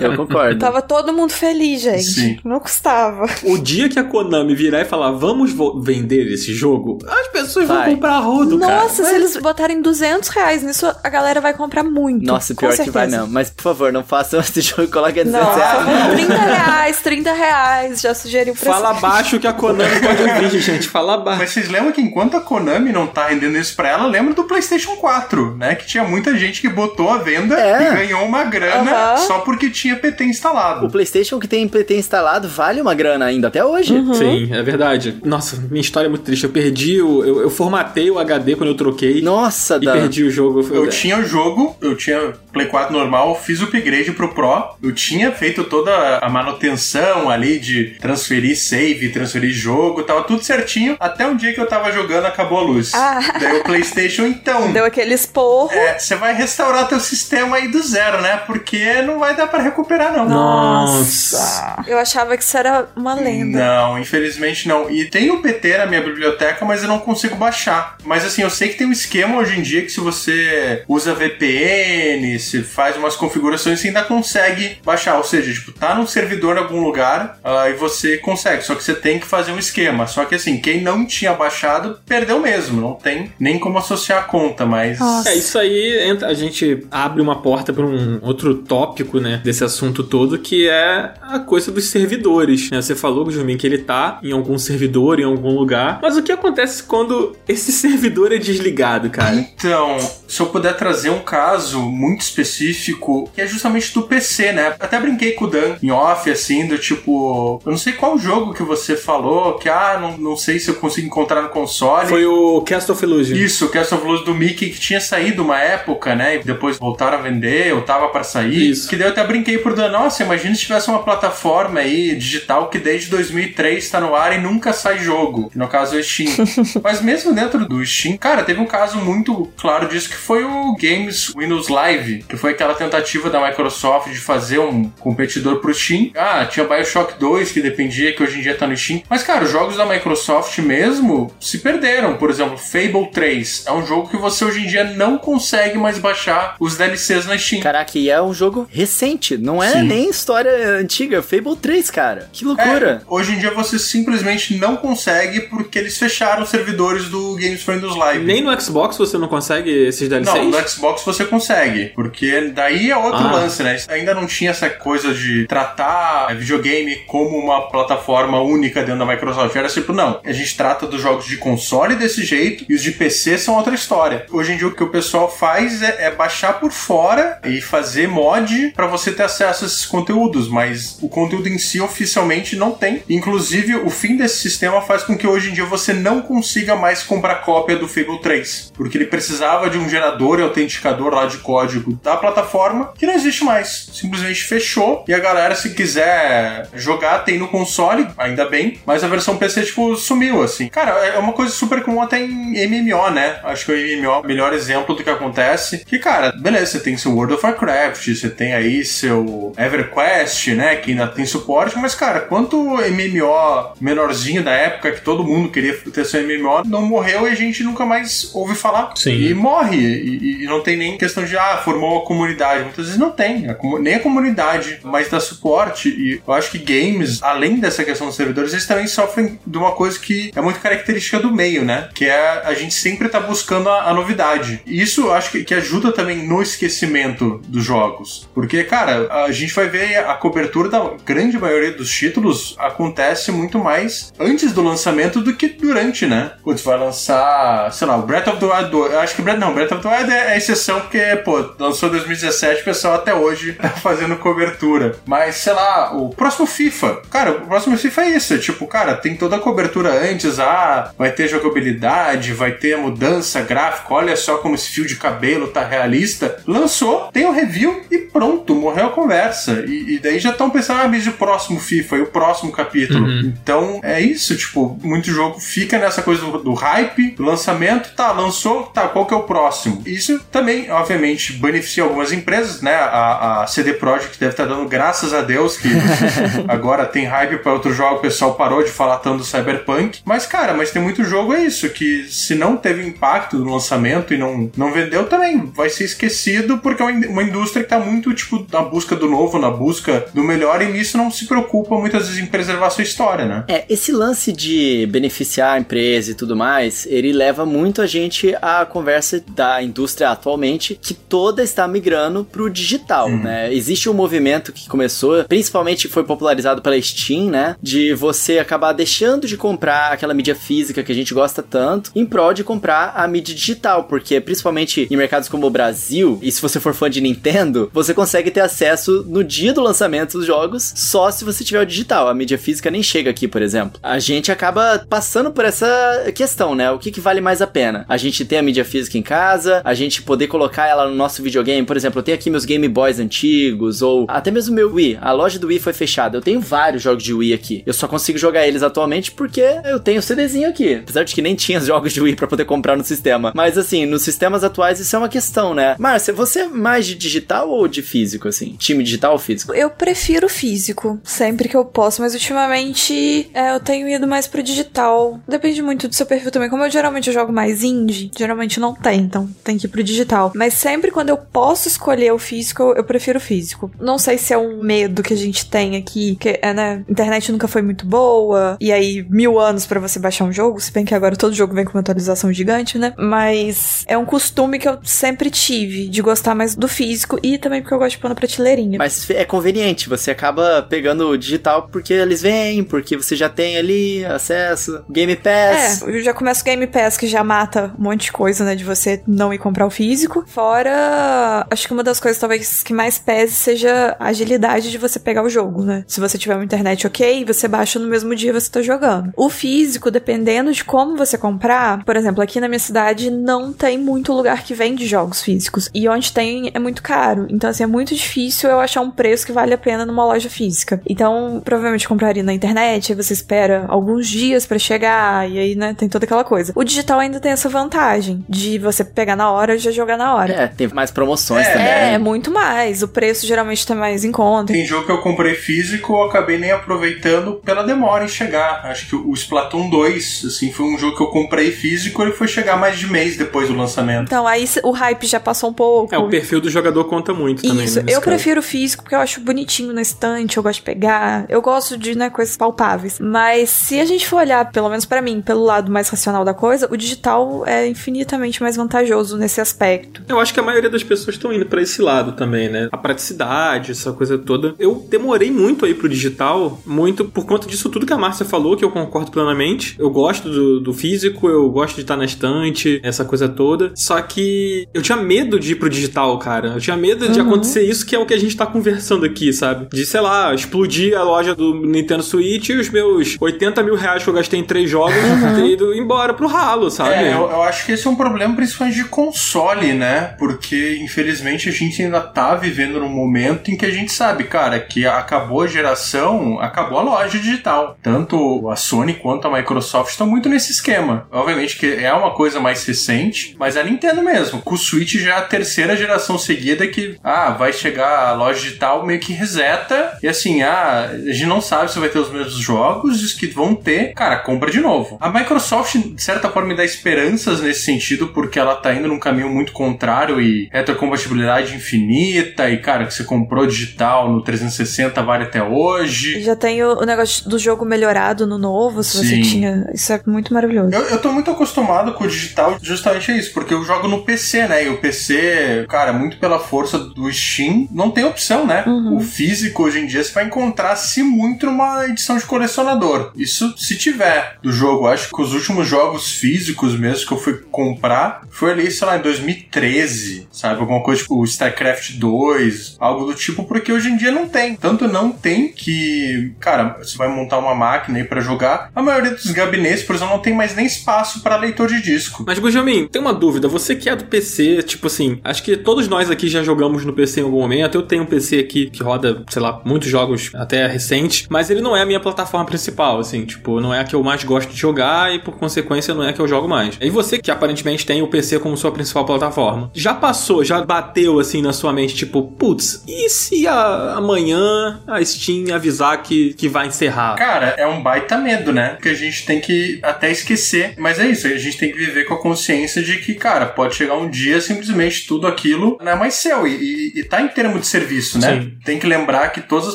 Eu concordo. Tava todo mundo feliz, gente. Sim. Não custava. O dia que a Konami virar e falar, vamos vender esse jogo, as pessoas Vai. vão comprar rodo, cara. Nossa, se eles botarem 200 reais nisso, a galera vai comprar muito. Nossa, pior que vai mesmo. Mas, por favor, não façam esse jogo e coloquem a 200 Não, reais. 30 reais, 30 reais. Já sugeriu o preço. Fala baixo que a Konami pode ouvir, gente. Fala baixo. Mas vocês lembram que enquanto a Konami não tá rendendo isso pra ela, lembra do PlayStation 4, né? Que tinha muita gente que botou a venda É. e ganhou uma grana só porque tinha PT instalado. O PlayStation que tem PT instalado vale uma grana ainda, até hoje. Uhum. Sim, é verdade. Nossa, minha história é muito triste. Eu perdi o. Eu, eu formatei o HD quando eu troquei Nossa, e Dan. perdi o jogo. Eu tinha o jogo, eu tinha Play 4 normal, fiz o upgrade pro Pro, eu tinha feito toda a manutenção ali de transferir save, transferir jogo, tava tudo certinho, até um dia que eu tava jogando acabou a luz. Ah. Daí o PlayStation, então. Deu aquele esporro. É, você vai restaurar teu sistema aí do zero, né? Porque não vai dar pra recuperar, não. Nossa. Eu achava que isso era uma lenda. Não, infelizmente não. E tem o PT na minha biblioteca, mas eu não consigo baixar. Mas assim, eu sei que tem um esquema hoje em dia que se você usa VPN, se faz umas configurações, você ainda consegue baixar. Ou seja, tipo, tá num servidor em algum lugar ah, e você consegue. Só que você tem que fazer um esquema. Só que assim, quem não tinha baixado, perdeu mesmo. Não tem nem como associar a conta, mas. Nossa. É, isso aí entra- a gente abre uma porta para um outro tópico, né, desse assunto todo, que é a coisa dos servidores. né? Você falou, Jumin, que ele tá em algum servidor, em algum lugar. Mas o que acontece quando esse servidor é desligado, cara? Então, se eu puder trazer um caso muito específico, que é justamente do PC, né? Até brinquei com o Dan em off, assim, do tipo, eu não sei qual jogo que você falou, que ah, não, não sei se eu consigo encontrar no console. Foi o Cast of Illusion. Isso, Cast of Illusion do Mickey, que tinha saído uma época, né? E depois voltaram a vender, ou tava pra sair. Isso. Que daí eu até brinquei por Dan, nossa, imagina se tivesse uma plataforma aí, digital, que desde 2003 tá no ar e nunca sai jogo. No caso é o Steam. Mas mesmo dentro do Steam, cara, teve um caso muito claro disso, que foi o Games Windows Live, que foi aquela tentativa da Microsoft de fazer um competidor pro Steam. Ah, tinha Bioshock 2, que dependia, que hoje em dia tá no Steam. Mas, cara, os jogos da Microsoft mesmo se perderam. Por exemplo, Fable 3 é um jogo que você hoje em dia não consegue mais baixar os DLCs na Steam. Caraca, e é um jogo recente, não é Sim. nem história antiga. Fable 3, cara. Que loucura. É, hoje em dia você simplesmente não consegue porque eles fecharam os servidores do Games Windows Live. Nem no Xbox você não consegue esses DLCs? Não, no Xbox você consegue, porque daí é outro Ah. lance, né? Ainda não tinha essa coisa de tratar videogame como uma plataforma única dentro da Microsoft. Era tipo, não, a gente trata dos jogos de console desse jeito e os de PC são outra história. Hoje em dia o que o pessoal faz é, é baixar por fora e fazer mod pra você ter acesso a esses conteúdos, mas o conteúdo em si oficialmente não tem. Inclusive, o fim desse sistema faz com que hoje em dia você não consiga mais comprar cópia do Fable 3, porque ele precisava de um gerador e autenticador lá de código da plataforma que não existe mais. Simplesmente fechou e a galera, se quiser jogar, tem no console, ainda bem, mas a versão PC, tipo, sumiu, assim. Cara, é uma coisa super comum até em MMO, né? Acho que o MMO é o melhor exemplo do que acontece. Que, cara, beleza, você tem seu World of Warcraft, você tem aí seu EverQuest, né? Que ainda tem suporte, mas, cara, quanto MMO menorzinho da época que todo mundo queria ter seu MMO não morreu e a gente nunca mais ouve falar. Sim. E morre. E, e não tem nem questão de, ah, formou uma comunidade. Muitas vezes não tem, a nem a comunidade mais dá suporte. E eu acho que games, além dessa questão dos servidores, eles também sofrem de uma coisa que é muito característica do meio, né? Que é a gente sempre tá buscando a, a novidade. E isso eu acho que, que ajuda também no esquecimento dos jogos. Porque, cara, a gente vai ver a cobertura da grande maioria dos títulos acontece muito mais antes do lançamento do que durante, né? Quando você vai lançar, sei lá, o Breath of the Wild 2. Eu acho que Breath, não, Breath of the Wild é, é exceção porque, pô, lançou em 2017, o pessoal até hoje tá fazendo cobertura. Mas, sei lá, o próximo FIFA. Cara, o próximo FIFA é isso. É tipo, cara, tem toda a cobertura antes. Ah, vai ter jogabilidade, vai ter mudança gráfica. Olha só como esse fio de cabelo tá realista. Lançou, tem o review e pronto, morreu a conversa. E, e daí já estão pensando, ah, mas o próximo FIFA e o próximo capítulo. Então é isso, tipo, muito jogo fica nessa coisa do, do hype, do lançamento, tá, lançou, tá, qual que é o próximo? Isso também, obviamente, beneficia algumas empresas, né? A, a CD Projekt deve estar dando graças a Deus que agora tem hype para outro jogo, o pessoal parou de falar tanto do Cyberpunk. Mas, cara, mas tem muito jogo, é isso, que se não teve impacto no lançamento e não, não vendeu, também vai ser esquecido porque é uma in- uma indústria que tá muito, tipo, na busca do novo, na busca do melhor, e nisso não se preocupa muitas vezes em preservar sua história, né? É, esse lance de beneficiar a empresa e tudo mais, ele leva muito a gente à conversa da indústria atualmente, que toda está migrando pro digital, né? Existe um movimento que começou, principalmente foi popularizado pela Steam, né? De você acabar deixando de comprar aquela mídia física que a gente gosta tanto, em prol de comprar a mídia digital, porque principalmente em mercados como o Brasil, e se você for fã de Nintendo, você consegue ter acesso no dia do lançamento dos jogos só se você tiver o digital. A mídia física nem chega aqui, por exemplo. A gente acaba passando por essa questão, né? O que, que vale mais a pena? A gente ter a mídia física em casa, a gente poder colocar ela no nosso videogame. Por exemplo, eu tenho aqui meus Game Boys antigos, ou até mesmo meu Wii. A loja do Wii foi fechada. Eu tenho vários jogos de Wii aqui. Eu só consigo jogar eles atualmente porque eu tenho o CDzinho aqui. Apesar de que nem tinha os jogos de Wii pra poder comprar no sistema. Mas assim, nos sistemas atuais isso é uma questão, né? Márcia, você é mais de digital ou de físico, assim? Time digital ou físico? Eu prefiro físico, sempre que eu posso, mas ultimamente é, eu tenho ido mais pro digital. Depende muito do seu perfil também. Como eu geralmente jogo mais indie, geralmente não tem, então tem que ir pro digital. Mas sempre quando eu posso escolher o físico, eu, prefiro o físico. Não sei se é um medo que a gente tem aqui, que é, né? Internet nunca foi muito boa, e aí mil anos pra você baixar um jogo, se bem que agora todo jogo vem com uma atualização gigante, né? Mas é um costume que eu sempre tive de gostar mais do físico e também porque eu gosto de pôr na prateleirinha. Mas é conveniente, você acaba pegando o digital porque eles vêm, porque você já tem ali acesso, Game Pass. É, eu já começo o Game Pass que já mata um monte de coisa, né? De você não ir comprar o físico. Fora, acho que uma das coisas talvez que mais pese seja a agilidade de você pegar o jogo, né? Se você tiver uma internet ok, você baixa no mesmo dia você tá jogando. O físico, dependendo de como você comprar, por exemplo, aqui na minha cidade não tem muito lugar que vende jogos físicos. E onde tem é muito caro. Então, assim, é muito difícil eu achar um preço que vale a pena numa loja física. Então, provavelmente compraria na internet, aí você espera alguns dias pra chegar, e aí, né, tem toda aquela coisa. O digital ainda tem essa vantagem de você pegar na hora e já jogar na hora. É, tem mais promoções É, também. É, muito mais. O preço geralmente tá mais em conta. Tem jogo que eu comprei físico, eu acabei nem aproveitando pela demora em chegar. Acho que o Splatoon 2, assim, foi um jogo que eu comprei físico, ele foi chegar mais de mês depois do lançamento. Então, aí o hype já passou um pouco. É, o perfil do jogador conta muito também. Isso, né, nesse eu caso. prefiro físico porque eu acho bonitinho na estante, eu gosto de pegar, eu gosto de, né, coisas palpáveis. Mas se a gente for olhar, pelo menos pra mim, pelo lado mais racional da coisa, o digital é infinitamente mais vantajoso nesse aspecto. Eu acho que a maioria das pessoas estão indo pra esse lado também, né? A praticidade, essa coisa toda. Eu demorei muito aí pro digital, muito por conta disso tudo que a Márcia falou, que eu concordo plenamente. Eu gosto do, do físico, eu gosto de estar na estante, essa coisa toda. Só que eu tinha medo de ir pro digital, cara. Eu tinha medo de acontecer isso, que é o que a gente tá conversando aqui, sabe? De, sei lá, explodir a loja do Nintendo Switch e os meus 80 mil reais que eu gastei em três jogos ter ido embora pro ralo, sabe? É, eu, eu acho que esse é um problema principalmente de console, né? Porque, infelizmente, a gente ainda tá vivendo num momento em que a gente sabe, cara, que acabou a geração, acabou a loja digital. Tanto a Sony quanto a Microsoft estão muito nesse esquema. Obviamente que é uma coisa mais recente, mas a Nintendo mesmo. Com o Switch já é a terceira geração seguida que, ah, vai chegar a loja digital, meio que reseta. E assim, ah, a gente não sabe se vai ter os mesmos jogos, os que vão ter, cara, compra de novo. A Microsoft, de certa forma, me dá esperanças nesse sentido, porque ela tá indo num caminho muito contrário e retrocompatibilidade infinita infinita e, cara, que você comprou digital no 360 vale até hoje. Já tem o, o negócio do jogo melhorado no novo, se Sim. você tinha. Isso é muito maravilhoso. Eu, eu tô muito acostumado com o digital, justamente é isso, porque eu jogo no PC, né? E o PC, cara, muito pela força do Steam, não tem opção, né? Uhum. O físico hoje em dia você vai encontrar se muito numa edição de colecionador. Isso se tiver do jogo. Acho que os últimos jogos físicos mesmo que eu fui comprar foi ali, sei lá, em 2013, sabe? Alguma coisa tipo StarCraft 2, algo do tipo, porque hoje em dia não tem. Tanto não tem que, cara, você vai montar uma máquina aí pra jogar. A maioria dos gabinetes, por exemplo, não tem mais nem espaço para leitor de disco. Mas, Benjamin, tem uma dúvida. Você que é do PC, tipo assim, acho que todos nós aqui já jogamos no PC em algum momento. Eu tenho um PC aqui que roda, sei lá, muitos jogos até recentes, mas ele não é a minha plataforma principal, assim, tipo, não é a que eu mais gosto de jogar e por consequência não é a que eu jogo mais. E você que aparentemente tem o PC como sua principal plataforma, já passou, já bateu assim na sua mente, tipo, putz, e se a- amanhã a Steam avisar que, que vai encerrar? Cara, é um baita medo, né? Que a gente tem que até esquecer. Mas é isso, a gente tem que viver com a consciência de que, cara, pode chegar um dia simplesmente tudo aquilo não é mais seu. E, e, e tá em termo de serviço, né? Sim. Tem que lembrar que todas as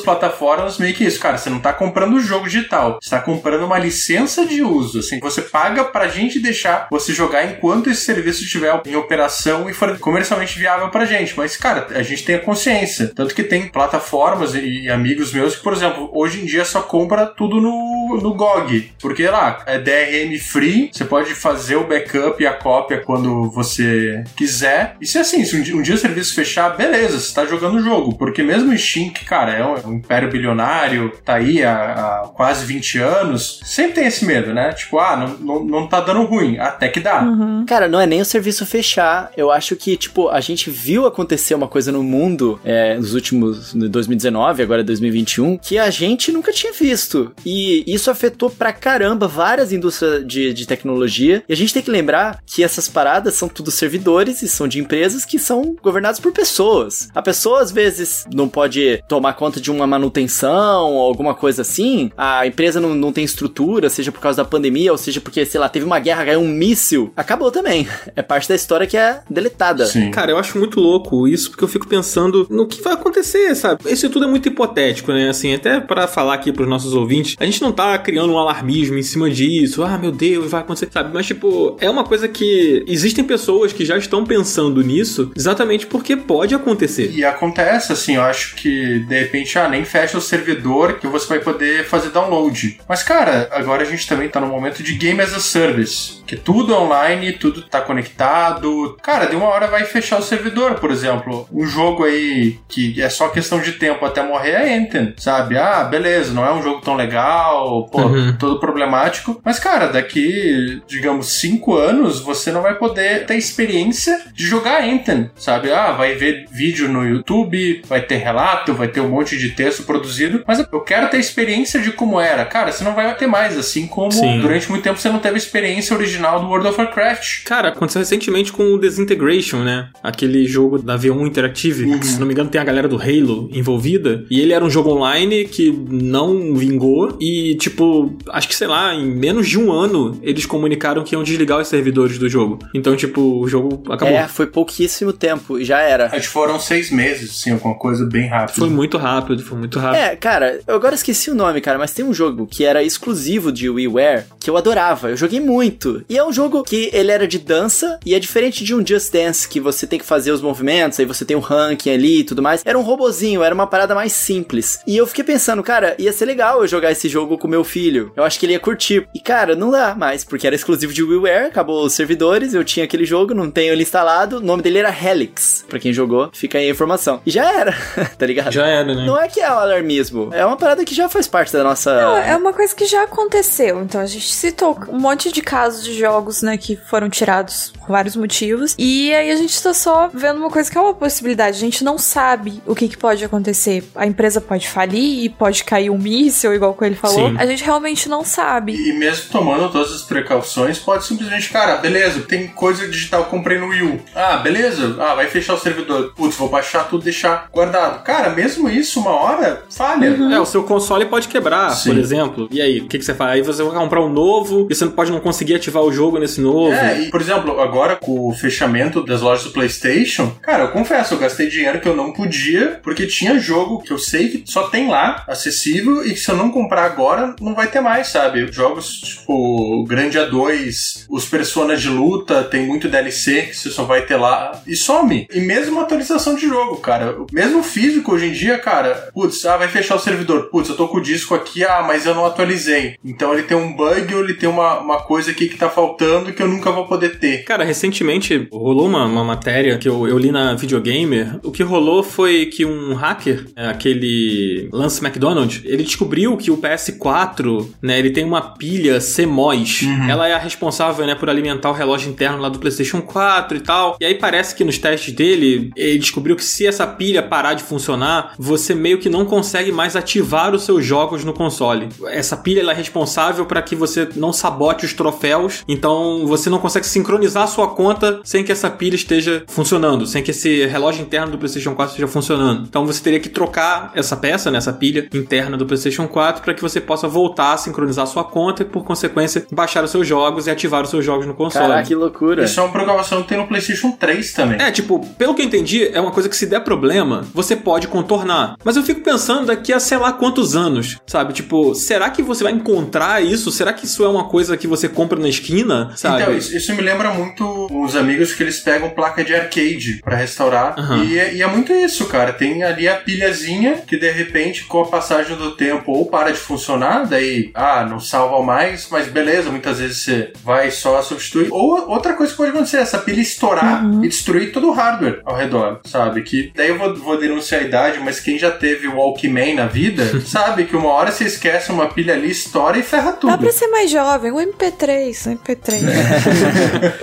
plataformas meio que isso, cara. Você não tá comprando o jogo digital, você tá comprando uma licença de uso. Assim, você paga pra gente deixar você jogar enquanto esse serviço estiver em operação e for comercialmente viável pra gente. Mas, cara, a gente tem a consciência. Tanto que tem plataformas e, e amigos meus que, por exemplo, hoje em dia só compra tudo no, no GOG. Porque lá, é DRM free, você pode fazer o backup e a cópia quando você quiser. E se assim, se um dia, um dia o serviço fechar, beleza, você tá jogando o jogo. Porque mesmo o Steam, que, cara, é um, é um império bilionário, tá aí há, há quase 20 anos, sempre tem esse medo, né? Tipo, ah, não, não, não tá dando ruim. Até que dá. Uhum. Cara, não é nem o serviço fechar. Eu acho que, tipo, a gente viu acontecer uma coisa no mundo é, nos últimos. em 2019, agora 2021, que a gente nunca tinha visto. E isso afetou pra caramba várias indústrias de, de tecnologia. E a gente tem que lembrar que essas paradas são tudo servidores e são de empresas que são governadas por pessoas. A pessoa, às vezes, não pode tomar conta de uma manutenção ou alguma coisa assim. A empresa não, não tem estrutura, seja por causa da pandemia, ou seja porque, sei lá, teve uma guerra, caiu um míssil. Acabou também. É parte da história que é deletada. Sim. Cara, eu acho muito louco isso, porque eu fico pensando no que vai acontecer, sabe? Isso tudo é muito hipotético, né? Assim, até pra falar aqui pros nossos ouvintes, a gente não tá criando um alarmismo em cima disso, ah, meu Deus, vai acontecer, sabe? Mas, tipo, é uma coisa que existem pessoas que já estão pensando nisso exatamente porque pode acontecer. E acontece, assim, eu acho que de repente, ah, nem fecha o servidor que você vai poder fazer download. Mas, cara, agora a gente também tá no momento de Game as a Service, que tudo online, tudo tá conectado. Cara, de uma hora vai fechar o servidor, por exemplo. Um jogo aí que é só questão de tempo até morrer é Anthem, sabe? Ah, beleza, não é um jogo tão legal, pô, Uhum. todo problemático. Mas, cara, daqui, digamos, cinco anos, você não vai poder ter experiência de jogar Anthem, sabe? Ah, vai ver vídeo no YouTube, vai ter relato, vai ter um monte de texto produzido, mas eu quero ter experiência de como era. Cara, você não vai ter mais, assim como Sim. durante muito tempo você não teve a experiência original do World of Warcraft. Cara, aconteceu recentemente com o Desintegration, né? Aquele jogo da V1 Interactive. Uhum. que, Se não me engano, tem a galera do Halo envolvida. E ele era um jogo online que não vingou. E, tipo, acho que, sei lá, em menos de um ano, eles comunicaram que iam desligar os servidores do jogo. Então, tipo, o jogo acabou. É, foi pouquíssimo tempo e já era. Acho que foram seis meses, assim, alguma coisa bem rápida. Foi muito rápido, foi muito rápido. É, cara, eu agora esqueci o nome, cara, mas tem um jogo que era exclusivo de WiiWare que eu adorava. Eu joguei muito. E é um jogo que ele era de dança e é diferente de um Just Dance que você tem que fazer os movimentos, aí você tem um ranking ali e tudo mais. Era um robozinho, era uma parada mais simples. E eu fiquei pensando, cara, ia ser legal eu jogar esse jogo com meu filho. Eu acho que ele ia curtir. E cara, não dá mais, porque era exclusivo de WiiWare, acabou os servidores, eu tinha aquele jogo, não tenho ele instalado. O nome dele era Helix. Pra quem jogou, fica aí a informação. E já era, tá ligado? Já era, né? Não é que é o alarmismo, é uma parada que já faz parte da nossa. Não, é uma coisa que já aconteceu. Então a gente citou um monte de casos de jogos, né, que foram tirados por vários motivos. E aí a gente tá só vendo uma coisa que é uma possibilidade. A gente não sabe o que, que pode acontecer. A empresa pode falir, pode cair um míssil, igual que ele falou. Sim. A gente realmente não sabe. E mesmo tomando todas as precauções, pode simplesmente, cara, beleza, tem coisa digital, comprei no Wii U. Ah, beleza, ah, vai fechar o servidor. Putz, vou baixar tudo, deixar guardado. Cara, mesmo isso, uma hora, falha. É, o seu console pode quebrar, Sim. por exemplo. E aí, o que, que você faz? Aí você vai comprar um novo e você não pode não conseguir ativar o jogo nesse novo. É, e, por exemplo, agora com o fechamento das lojas do PlayStation, cara, eu confesso. Eu gastei dinheiro que eu não podia, porque tinha jogo que eu sei que só tem lá, acessível, e que se eu não comprar agora, não vai ter mais, sabe? Jogos tipo Grande A2, os personagens de luta, tem muito DLC que você só vai ter lá e some. E mesmo atualização de jogo, cara. Mesmo físico hoje em dia, cara, putz, ah, vai fechar o servidor. Putz, eu tô com o disco aqui, ah, mas eu não atualizei. Então ele tem um bug ou ele tem uma, uma coisa aqui que tá faltando que eu nunca vou poder ter. Cara, recentemente rolou uma, uma matéria que eu, eu li na Videogamer. O que rolou foi que um hacker, é, aquele Lance McDonald, ele descobriu que o PS4, né, ele tem uma pilha CMOS. Ela é a responsável, né, por alimentar o relógio interno lá do PlayStation 4 e tal. E aí parece que nos testes dele, ele descobriu que se essa pilha parar de funcionar, você meio que não consegue mais ativar os seus jogos no console. Essa pilha é responsável para que você não sabote os troféus, então você não consegue sincronizar a sua conta sem que essa pilha esteja funcionando, sem que esse relógio interno do PlayStation 4 esteja funcionando. Então você teria que trocar essa peça, né, essa pilha interna do PlayStation 4 para que você possa voltar a sincronizar a sua conta e por consequência baixar os seus jogos e ativar os seus jogos no console. Caraca, que loucura. Isso é uma programação que tem no PlayStation 3 também. É, tipo, pelo que eu entendi, é uma coisa que se der problema, você pode contornar. Mas eu fico pensando daqui a sei lá quantos anos, sabe? Tipo, será que você vai encontrar isso? Será que isso é uma coisa que você compra na esquina, sabe? Então, isso, isso me lembra muito os amigos que eles pegam placa de arcade pra restaurar. Aham. E, é, e é muito isso, cara. Tem ali a pilhazinha que de repente, com a passagem do tempo, ou para de funcionar, daí, ah, não salva mais, mas beleza, muitas vezes você vai só substituir. Ou outra coisa que pode acontecer, essa pilha estourar e destruir todo o hardware ao redor, sabe? Que daí eu vou, vou denunciar a idade, mas quem já teve o Walkman na vida, sabe que uma hora você esquece uma pilha ali, estoura e ferra tudo. Dá pra ser mais jovem, o MP3, o MP3.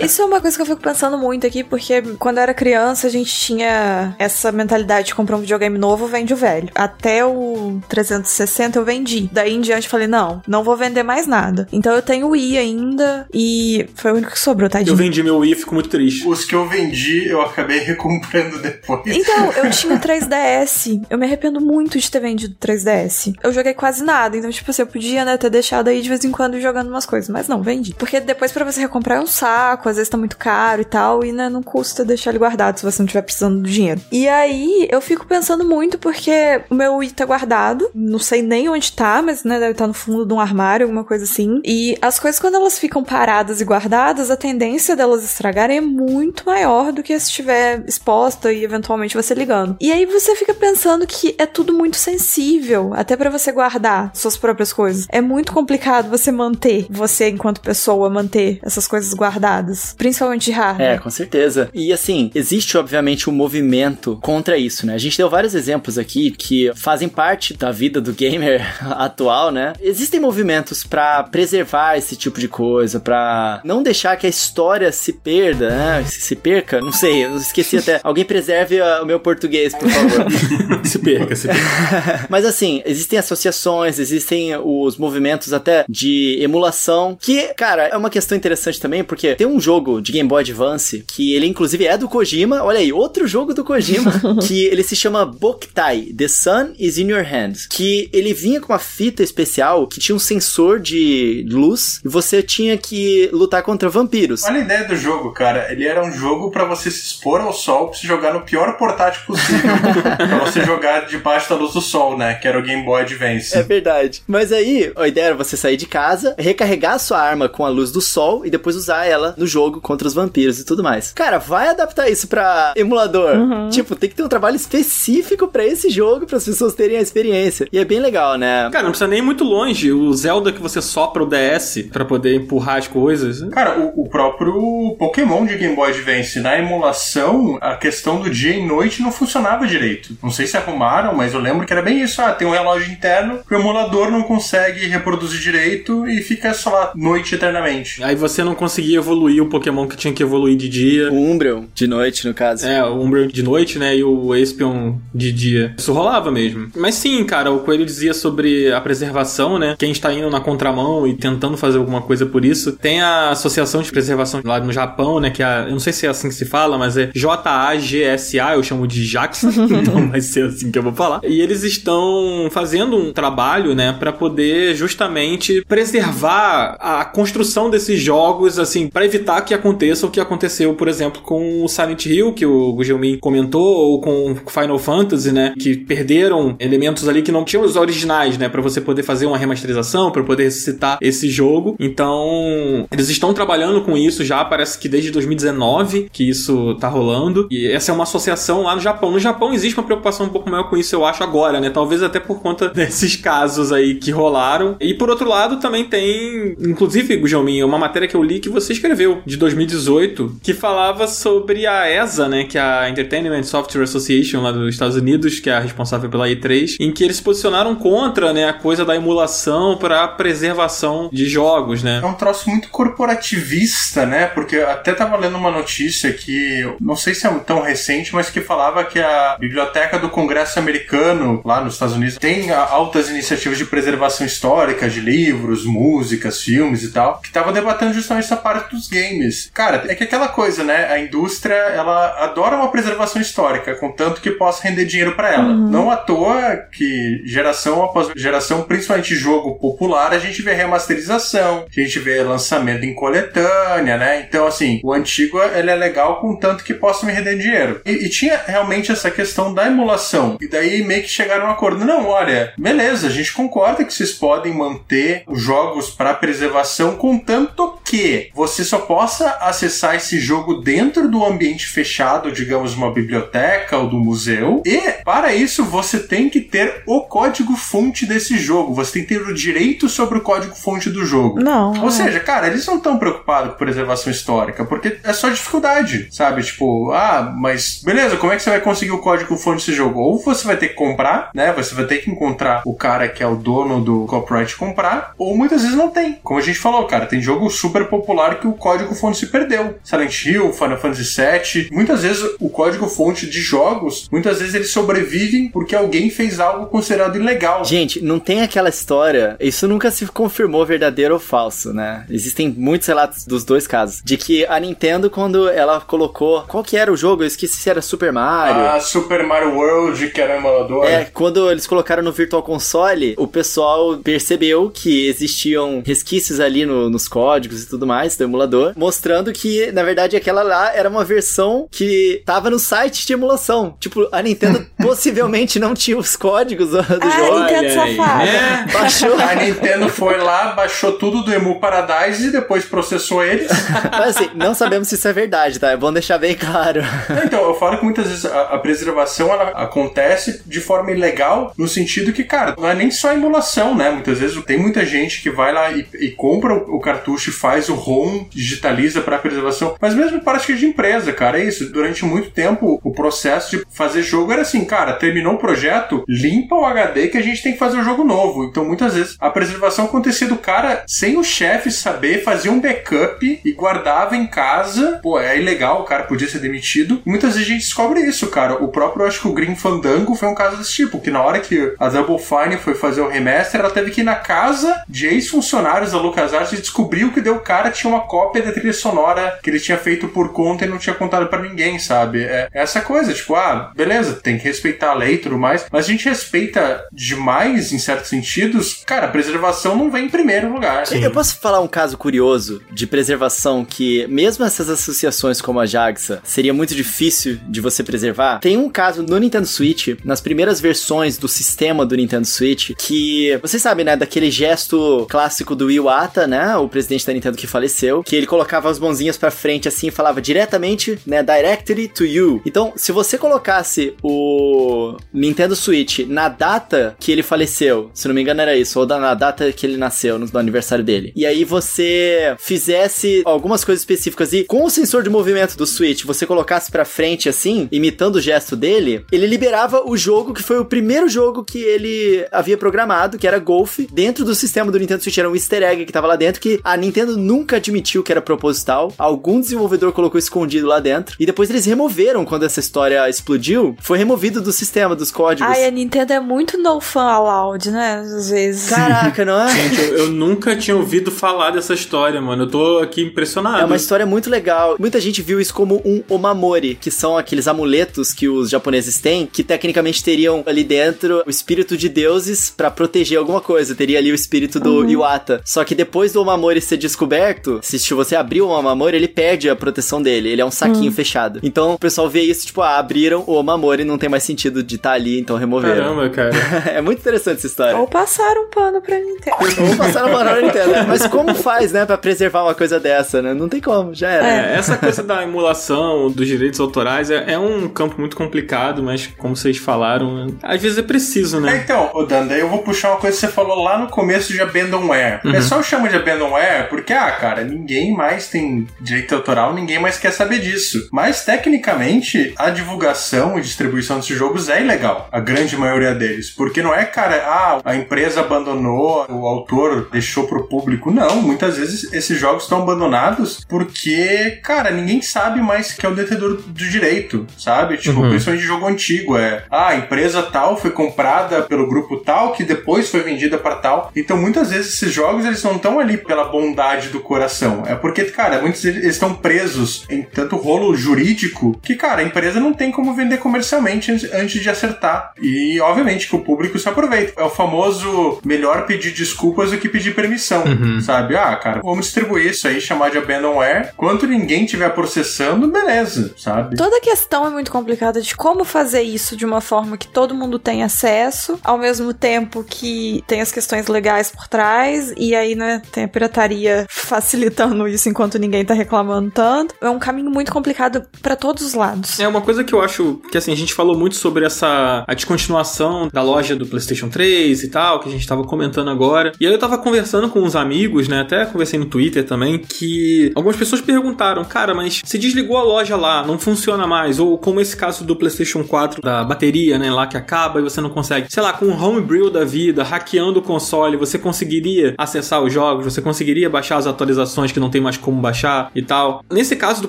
Isso é uma coisa que eu fico pensando muito aqui, porque quando eu era criança a gente tinha essa mentalidade de comprar um videogame novo, vende o velho. Até o 360 eu vendi. Daí em diante eu falei, não, não vou vender mais nada. Então eu tenho o Wii ainda e foi o único que sobrou, Eu tadinho. vendi meu Wii e fico muito triste. Os que eu vendi, eu acabei recomprando depois. Então, eu tinha o 3DS. Eu me arrependo muito de ter vendido o 3DS. Eu joguei quase nada. Então, tipo assim, eu podia, né, ter deixado aí de vez em quando jogando umas coisas. Mas não, vendi. Porque depois pra você recomprar é um saco, às vezes tá muito caro e tal. E, né, não custa deixar ele guardado se você não estiver precisando do dinheiro. E aí, eu fico pensando muito porque o meu Wii tá guardado. Não sei nem onde tá, mas, né, deve estar no fundo de um armário, alguma coisa assim. E as coisas, quando elas ficam paradas e guardadas, a tendência delas estragarem é muito maior do que se estiver exposta e eventualmente você ligando. E aí você fica pensando que é tudo muito sensível, até pra você guardar suas próprias coisas. É muito complicado você manter, você enquanto pessoa manter essas coisas guardadas, principalmente de hardware. É, com certeza. E assim, existe obviamente um movimento contra isso, né? A gente deu vários exemplos aqui que fazem parte da vida do gamer atual, né? Existem movimentos pra preservar esse tipo de coisa, pra não deixar que a história se perda, né? Se, se perca, não sei, eu esqueci até. Alguém preserve ah, o meu português, por favor. se perca, se perca. Mas assim, existem associações, existem os movimentos até de emulação, que, cara, é uma questão interessante também, porque tem um jogo de Game Boy Advance, que ele inclusive é do Kojima, olha aí, outro jogo do Kojima, que ele se chama Boktai, The Sun is in Your Hands, que ele vinha com uma fita especial que tinha um sensor de luz e você tinha que lutar contra vampiros. Olha a ideia do jogo, cara. Ele era um jogo pra você se expor ao sol, pra você jogar no pior portátil possível. pra você jogar debaixo da luz do sol, né? Que era o Game Boy Advance. É verdade. Mas aí, a ideia era você sair de casa, recarregar a sua arma com a luz do sol e depois usar ela no jogo contra os vampiros e tudo mais. Cara, vai adaptar isso pra emulador. Tipo, tem que ter um trabalho específico pra esse jogo, para as pessoas terem a experiência. E é bem legal, né? Cara, não precisa nem ir muito longe. O Zelda que você sopra o DS pra poder empurrar as coisas. Cara, o, o próprio Pokémon de Game Boy Advance, na emulação, a questão do dia e noite não funcionava direito. Não sei se arrumaram, mas eu lembro que era bem isso. Ah, tem um relógio interno que o emulador não consegue reproduzir direito e fica só lá noite eternamente. Aí você não conseguia evoluir o Pokémon que tinha que evoluir de dia. O Umbreon, de noite, no caso. É, o Umbreon de noite, né? E o Espion de dia. Isso rolava mesmo. Mas sim, cara, o Coelho dizia sobre a preservação, né? Quem está indo na contramão e tentando fazer alguma coisa por isso. Tem a Associação de Preservação lá no Japão, né? Que é a, eu não sei se é assim que se fala, mas é J-A-G-S-A, eu chamo de JAXA, então vai ser assim que eu vou falar. E eles estão fazendo um trabalho, né? Pra poder justamente preservar a construção desses jogos, assim, pra evitar que aconteça o que aconteceu, por exemplo, com o Silent Hill, que o Gelmin comentou, ou com Final Fantasy, né? Que perderam elementos ali que não tinham os originais, né? Pra você poder fazer uma remasterização, para poder ressuscitar esse jogo. Então, eles estão trabalhando com isso já, parece que desde 2019 que isso tá rolando. E essa é uma associação lá no Japão. No Japão existe uma preocupação um pouco maior com isso, eu acho, agora, né? Talvez até por conta desses casos aí que rolaram. E por outro lado, também tem, inclusive, Gujalmin, uma matéria que eu li que você escreveu, de 2018, que falava sobre a ESA, né? Que é a Entertainment Software Association lá dos Estados Unidos, que é a responsável pela E3, em que eles se posicionaram contra, né, a coisa da emulação para preservação de jogos, né? É um troço muito corporativista, né? Porque até tava lendo uma notícia que, não sei se é tão recente, mas que falava que a Biblioteca do Congresso Americano, lá nos Estados Unidos, tem altas iniciativas de preservação histórica de livros, músicas, filmes e tal, que tava debatendo justamente essa parte dos games. Cara, é que aquela coisa, né? A indústria, ela adora uma preservação histórica, contanto que possa render dinheiro para ela. Uhum. Não à toa que geração após geração, principalmente jogo popular, a gente vê remasterização, a gente vê lançamento em coletânea, né? Então, assim, o antigo ele é legal contanto que possa me render dinheiro. E, e tinha realmente essa questão da emulação. E daí meio que chegaram a um acordo. Não, olha, beleza, a gente concorda que vocês podem manter os jogos para preservação, contanto que você só possa acessar esse jogo dentro do ambiente fechado, digamos, uma biblioteca ou do museu. E, para isso, você tem que ter o código-fonte desse jogo. Você tem que ter o direito sobre o código-fonte do jogo. Não. Ou é. seja, cara, eles não estão preocupados com preservação histórica, porque é só dificuldade, sabe? Tipo, ah, mas beleza, como é que você vai conseguir o código-fonte desse jogo? Ou você vai ter que comprar, né? Você vai ter que encontrar o cara que é o dono do copyright comprar, ou muitas vezes não tem. Como a gente falou, cara, tem jogo super popular que o código-fonte se perdeu. Silent Hill, Final Fantasy VII. Muitas vezes o código-fonte de jogos, muitas vezes eles sobrevivem porque alguém fez algo considerado ilegal. Gente, não tem aquela história, isso nunca se confirmou verdadeiro ou falso, né? Existem muitos relatos dos dois casos, de que a Nintendo, quando ela colocou, qual que era o jogo? Eu esqueci se era Super Mario. Ah, Super Mario World, que era emulador. É, quando eles colocaram no Virtual Console, o pessoal percebeu que existiam resquícios ali no, nos códigos e tudo mais do emulador, mostrando que, na verdade, aquela lá era uma versão que tava no site de emulação. Tipo, a Nintendo possivelmente não tinha os códigos do, ah, jogo. A Nintendo safada. É. Baixou. A Nintendo foi lá, baixou tudo do Emu Paradise e depois processou eles. Mas assim, não sabemos se isso é verdade, tá? É bom deixar bem claro. Então, eu falo que muitas vezes a, a preservação ela acontece de forma ilegal, no sentido que, cara, não é nem só emulação, né? Muitas vezes tem muita gente que vai lá e, e compra o, o, cartucho e faz o ROM, digitaliza para preservação, mas mesmo prática de empresa, cara, é isso. Durante muito tempo, o processo de fazer jogo era assim, cara, terminou o projeto, limpa o HD que a gente tem que fazer um jogo novo. Então, muitas vezes, a preservação acontecia do cara sem o chefe saber, fazia um backup e guardava em casa. Pô, é ilegal, o cara podia ser demitido. Muitas vezes a gente descobre isso, cara. O próprio, acho que o Green Fandango foi um caso desse tipo, que na hora que a Double Fine foi fazer o remaster, ela teve que ir na casa de ex-funcionários da LucasArts e descobriu que deu o cara tinha uma cópia da trilha sonora que ele tinha feito por conta e não tinha contado para ninguém, sabe? É essa coisa, tipo, ah, beleza, tem que respeitar a lei e tudo mais, mas a gente respeita demais, em certos sentidos, cara, a preservação não vem em primeiro lugar. Sim. Eu posso falar um caso curioso de preservação que, mesmo essas associações como a JAGSA, seria muito difícil de você preservar? Tem um caso no Nintendo Switch, nas primeiras versões do sistema do Nintendo Switch, que vocês sabem, né, daquele gesto clássico do Iwata, né, o presidente da Nintendo que faleceu, que ele colocava as mãozinhas para frente assim e falava diretamente, né, directly to you. Então, se você colocasse o Nintendo Switch na data que ele faleceu, se não me engano era isso, ou na data que ele nasceu, no aniversário dele, e aí você fizesse algumas coisas específicas e com o sensor de movimento do Switch você colocasse para frente assim, imitando o gesto dele, ele liberava o jogo que foi o primeiro jogo que ele havia programado, que era Golf, dentro do sistema do Nintendo Switch. Era um easter egg que tava lá dentro que a Nintendo nunca admitiu que era proposital. Algum desenvolvedor colocou escondido lá dentro. E depois eles removeram quando essa história explodiu. Foi removido do sistema, dos códigos. Ai, a Nintendo é muito no fun allowed, né? Às vezes. Caraca, não é? Gente, eu, eu, nunca tinha ouvido falar dessa história, mano. Eu tô aqui impressionado. É uma história muito legal. Muita gente viu isso como um omamori, que são aqueles amuletos que os japoneses têm, que tecnicamente teriam ali dentro o espírito de deuses para proteger alguma coisa. Teria ali o espírito do uhum. Iwata. Só que depois do omamori ser descoberto, se você abrir o omamori, ele perde a proteção dele. Ele é um saquinho uhum. fechado. Então, o pessoal vê isso, tipo, ah, abriram o Mamori não tem mais sentido de estar tá ali, então removeram. Caramba, cara. é muito interessante essa história. Ou passaram um pano pra Nintendo. Ou passaram um pano pra Nintendo. Né? Mas como faz, né, pra preservar uma coisa dessa, né? Não tem como, já era. É, essa coisa da emulação, dos direitos autorais, é, é, um campo muito complicado, mas como vocês falaram, às vezes é preciso, né? É, então, o Danda, eu vou puxar uma coisa que você falou lá no começo de Abandonware. Uhum. O pessoal chama de Abandonware porque, ah, cara, ninguém mais tem direito autoral, ninguém mais quer saber disso. Mas, tecnicamente, a divulgação e distribuição desses jogos é ilegal. A grande maioria deles. Porque não é, cara, ah, a empresa abandonou, o autor deixou pro público. Não, muitas vezes esses jogos estão abandonados porque, cara, ninguém sabe mais que é o detentor do direito, sabe? Tipo, uhum. principalmente de jogo antigo. É, ah, a empresa tal foi comprada pelo grupo tal, que depois foi vendida para tal. Então, muitas vezes esses jogos eles não estão ali pela bondade do coração. É porque, cara, muitos eles estão presos em tanto rolo jurídico que, cara, a empresa não tem como vender comercialmente antes de acertar. E, obviamente, que o público se aproveita. É o famoso melhor pedir desculpas do que pedir permissão, uhum. sabe? Ah, cara, vamos distribuir isso aí, chamar de abandonware. Quanto ninguém estiver processando, beleza, sabe? Toda a questão é muito complicada de como fazer isso de uma forma que todo mundo tem acesso, ao mesmo tempo que tem as questões legais por trás, e aí, né, tem a pirataria facilitando isso enquanto ninguém tá reclamando tanto. É um caminho muito complicado para todos os lados. É uma coisa que eu acho que, assim, a gente falou muito sobre essa a descontinuação da loja do PlayStation 3 e tal, que a gente tava comentando agora. E aí eu tava conversando com uns amigos, né, até conversei no Twitter também, que algumas pessoas perguntaram, cara, mas se desligou a loja lá, não funciona mais, ou como esse caso do PlayStation 4, da bateria, né, lá que acaba e você não consegue, sei lá, com o homebrew da vida, hackeando o console, você conseguiria acessar os jogos, você conseguiria baixar as atualizações que não tem mais como baixar e tal. Nesse caso do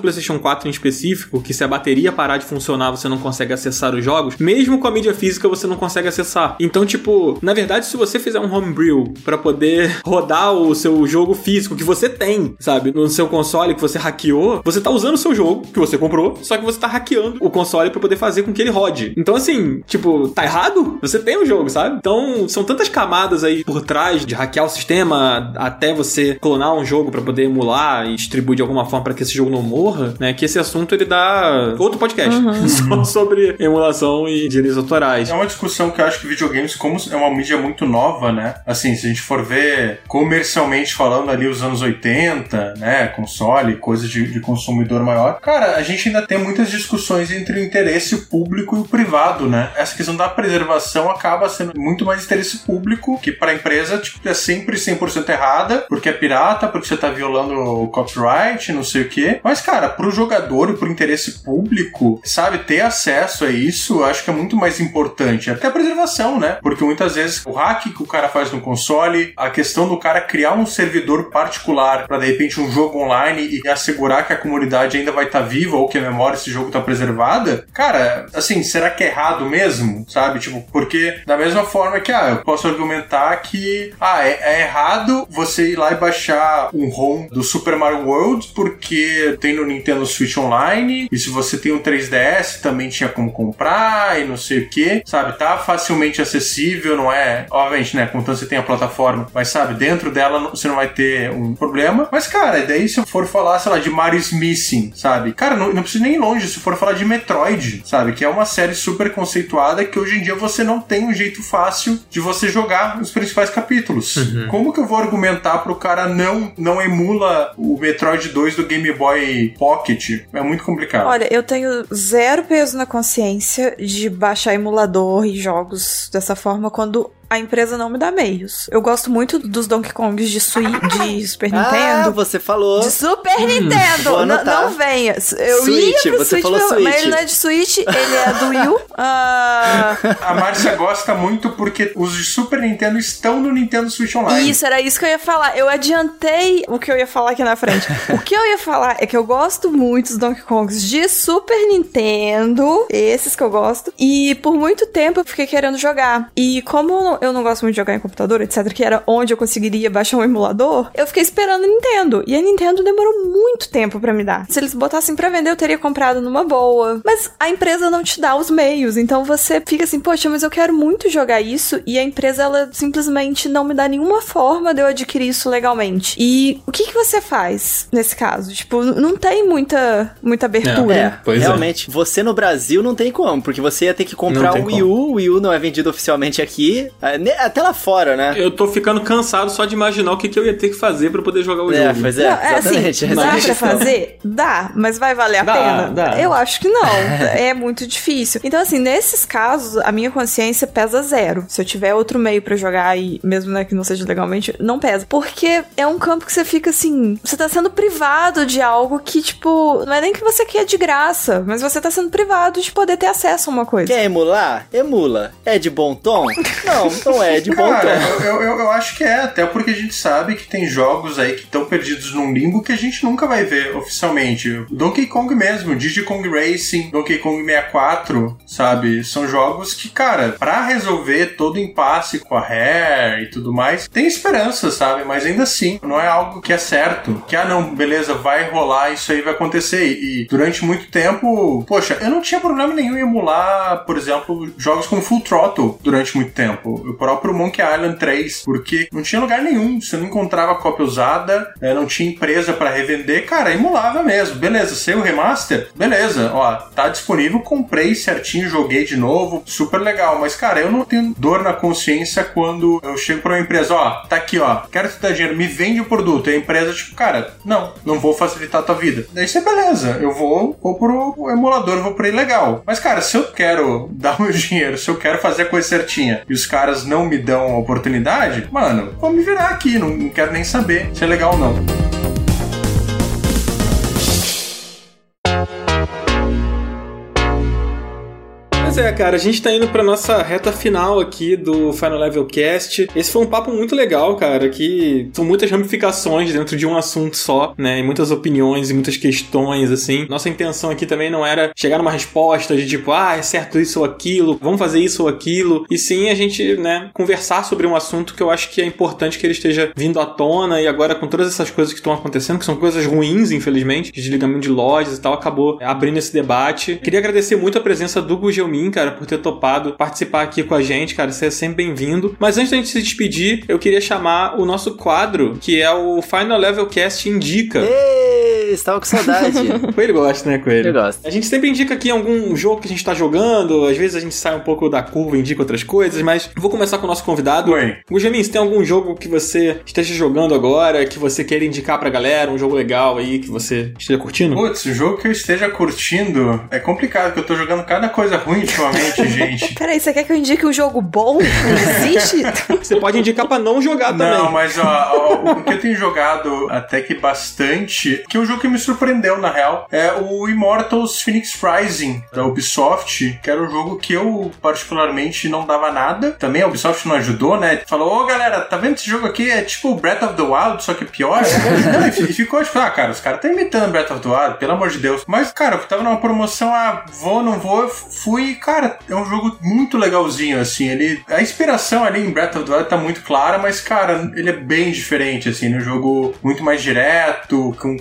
PlayStation 4 em específico, que se a bateria parar de funcionar, você não consegue acessar os jogos, mesmo com a mídia física você não consegue acessar. Então, tipo, na verdade, se você fizer um homebrew para poder rodar o seu jogo físico que você tem, sabe, no seu console que você hackeou, você tá usando o seu jogo que você comprou, só que você tá hackeando o console para poder fazer com que ele rode. Então, assim, tipo, tá errado? Você tem o jogo, sabe? Então, são tantas camadas aí por trás de hackear o sistema até você clonar um jogo para poder emular e distribuir de alguma forma para que esse jogo não morra, né? Que esse assunto ele dá outro podcast uhum. só sobre emulação e direitos autorais. É uma discussão que eu acho que videogames, como é uma mídia muito nova, né? Assim, se a gente for ver comercialmente falando ali os anos 80, né? Console, coisas de, de consumidor maior. Cara, a gente ainda tem muitas discussões entre o interesse público e o privado, né? Essa questão da preservação acaba sendo muito mais interesse público, que para a empresa tipo, é sempre 100% errada, porque é pirata, porque você tá violando o copyright, não sei o quê. Mas, cara, pro jogador e pro interesse público, sabe, ter acesso a isso, acho que é muito mais importante. Até a preservação, né? Porque muitas vezes o hack que o cara faz no console, a questão do cara criar um servidor particular para de repente um jogo online e assegurar que a comunidade ainda vai estar tá viva ou que a memória desse jogo tá preservada, cara, assim, será que é errado mesmo? Sabe? Tipo, porque da mesma forma que, ah, eu posso argumentar que, ah, é, é errado você ir lá e baixar um ROM do Super Mario World porque tem no Nintendo Switch Online e se você tem um 3DS também tinha como comprar e não sei o que, sabe? Tá facilmente acessível, não é? Obviamente, né? Contanto você tem a plataforma, mas sabe, dentro dela você não vai ter um problema. Mas, cara, daí se eu for falar, sei lá, de Mario Missing, sabe? Cara, não, não precisa nem ir longe se for falar de Metroid, sabe? Que é uma série super conceituada que hoje em dia você não tem um jeito fácil de você jogar os principais capítulos. Uhum. Como que eu vou argumentar pro cara não, não emula o Metroid 2 do Game Boy Pocket? É muito complicado. Olha, eu tenho zero peso na consciência de baixar emulador e jogos dessa forma quando a empresa não me dá meios. Eu gosto muito dos Donkey Kongs de, Sui de Super ah, Nintendo. Ah, você falou. De Super hum, Nintendo! Não, não venha. Eu Switch, ia pro você Switch, falou Switch. mas ele não é de Switch, ele é do Wii U. Uh... A Márcia gosta muito porque os de Super Nintendo estão no Nintendo Switch Online. Isso, era isso que eu ia falar. Eu adiantei o que eu ia falar aqui na frente. o que eu ia falar é que eu gosto muito dos Donkey Kongs de Super Nintendo, esses que eu gosto, e por muito tempo eu fiquei querendo jogar. E como eu não gosto muito de jogar em computador, etc, que era onde eu conseguiria baixar um emulador, eu fiquei esperando a Nintendo. E a Nintendo demorou muito tempo para me dar. Se eles botassem para vender, eu teria comprado numa boa. Mas a empresa não te dá os meios, então você fica assim, poxa, mas eu quero muito jogar isso e a empresa ela simplesmente não me dá nenhuma forma de eu adquirir isso legalmente. E o que que você faz nesse caso? Tipo, não tem muita muita abertura. É, Pois é. realmente. Você no Brasil não tem como, porque você ia ter que comprar um Wii U, o Wii U não é vendido oficialmente aqui, é, até lá fora, né? Eu tô ficando cansado só de imaginar o que, que eu ia ter que fazer pra poder jogar o É, jogo. pois é, Não, é exatamente. assim, dá pra fazer? Dá, mas vai valer a Dá, pena? dá. Eu acho que não. é muito difícil. Então, assim, nesses casos, a minha consciência pesa zero. Se eu tiver outro meio pra jogar e mesmo né, que não seja legalmente, não pesa. Porque é um campo que você fica assim, você tá sendo privado de algo que, tipo, não é nem que você quer de graça, mas você tá sendo privado de poder ter acesso a uma coisa. Quer emular? Emula. É de bom tom? Não, não é de bom Cara, tom. eu, eu, eu acho que é, até porque a gente sabe que tem jogos aí que estão perdidos num limbo que a gente nunca vai ver oficialmente. Donkey Kong mesmo, Diddy Kong Racing, Donkey Kong 64, sabe? São jogos que, cara, pra resolver todo o impasse com a Rare e tudo mais, tem esperança, sabe? Mas ainda assim, não é algo que é certo. Que, ah, não, beleza, vai rolar, isso aí vai acontecer. E durante muito tempo, poxa, eu não tinha problema nenhum em emular, por exemplo, jogos como Full Throttle durante muito tempo. O próprio Monkey Island 3, porque não tinha lugar nenhum, você não encontrava cópia usada, eh, não tinha empresa pra revender, cara, emulava mesmo. Beleza, saiu o remaster? Beleza, ó, tá disponível, comprei certinho, joguei de novo, super legal. Mas, cara, eu não tenho dor na consciência quando eu chego pra uma empresa, ó, tá aqui, ó, quero te dar dinheiro, me vende o produto. E a empresa, tipo, cara, não, não vou facilitar a tua vida. Daí você, beleza, eu vou, vou pro emulador, vou pro ilegal. Mas, cara, se eu quero dar meu dinheiro, se eu quero fazer a coisa certinha e os caras não me dão a oportunidade, mano, vou me virar aqui, não, não quero nem saber se é legal ou não. É, cara, a gente tá indo pra nossa reta final aqui do Final Level Cast. Esse foi um papo muito legal, cara, que são muitas ramificações dentro de um assunto só, né? E muitas opiniões e muitas questões, assim. Nossa intenção aqui também não era chegar numa resposta de tipo, ah, é certo isso ou aquilo, vamos fazer isso ou aquilo. E sim a gente, né, conversar sobre um assunto que eu acho que é importante que ele esteja vindo à tona e agora com todas essas coisas que estão acontecendo, que são coisas ruins, infelizmente, de desligamento de lojas e tal, acabou abrindo esse debate. Queria agradecer muito a presença do Gugelmin, cara, por ter topado participar aqui com a gente, cara. Você é sempre bem-vindo. Mas antes da gente se despedir, eu queria chamar o nosso quadro, que é o Final Level Cast Indica. Ê, estava com saudade. Coelho gosta, né, Coelho? Eu gosto. A gente sempre indica aqui algum jogo que a gente tá jogando, às vezes a gente sai um pouco da curva e indica outras coisas, mas vou começar com o nosso convidado. Oi. Gujamin, se tem algum jogo que você esteja jogando agora, que você queira indicar pra galera, um jogo legal aí que você esteja curtindo? Putz, o jogo que eu esteja curtindo é complicado, porque eu tô jogando cada coisa ruim ultimamente, gente. Peraí, você quer que eu indique um jogo bom? Não existe? Você pode indicar pra não jogar também. Não, mas ó, ó, o que eu tenho jogado até que bastante, que é um jogo que me surpreendeu na real, é o Immortals Phoenix Rising da Ubisoft, que era um jogo que eu particularmente não dava nada. Também a Ubisoft não ajudou, né? Falou, ô galera, tá vendo esse jogo aqui? É tipo Breath of the Wild, só que pior. e ficou tipo, ah, cara, os caras estão imitando Breath of the Wild, pelo amor de Deus. Mas, cara, eu tava numa promoção, ah, vou, não vou, eu fui, cara, é um jogo muito legalzinho, assim. Ele, a inspiração ali em Breath of the Wild tá muito clara, mas, cara, ele é bem diferente, assim. Um jogo muito mais direto, com um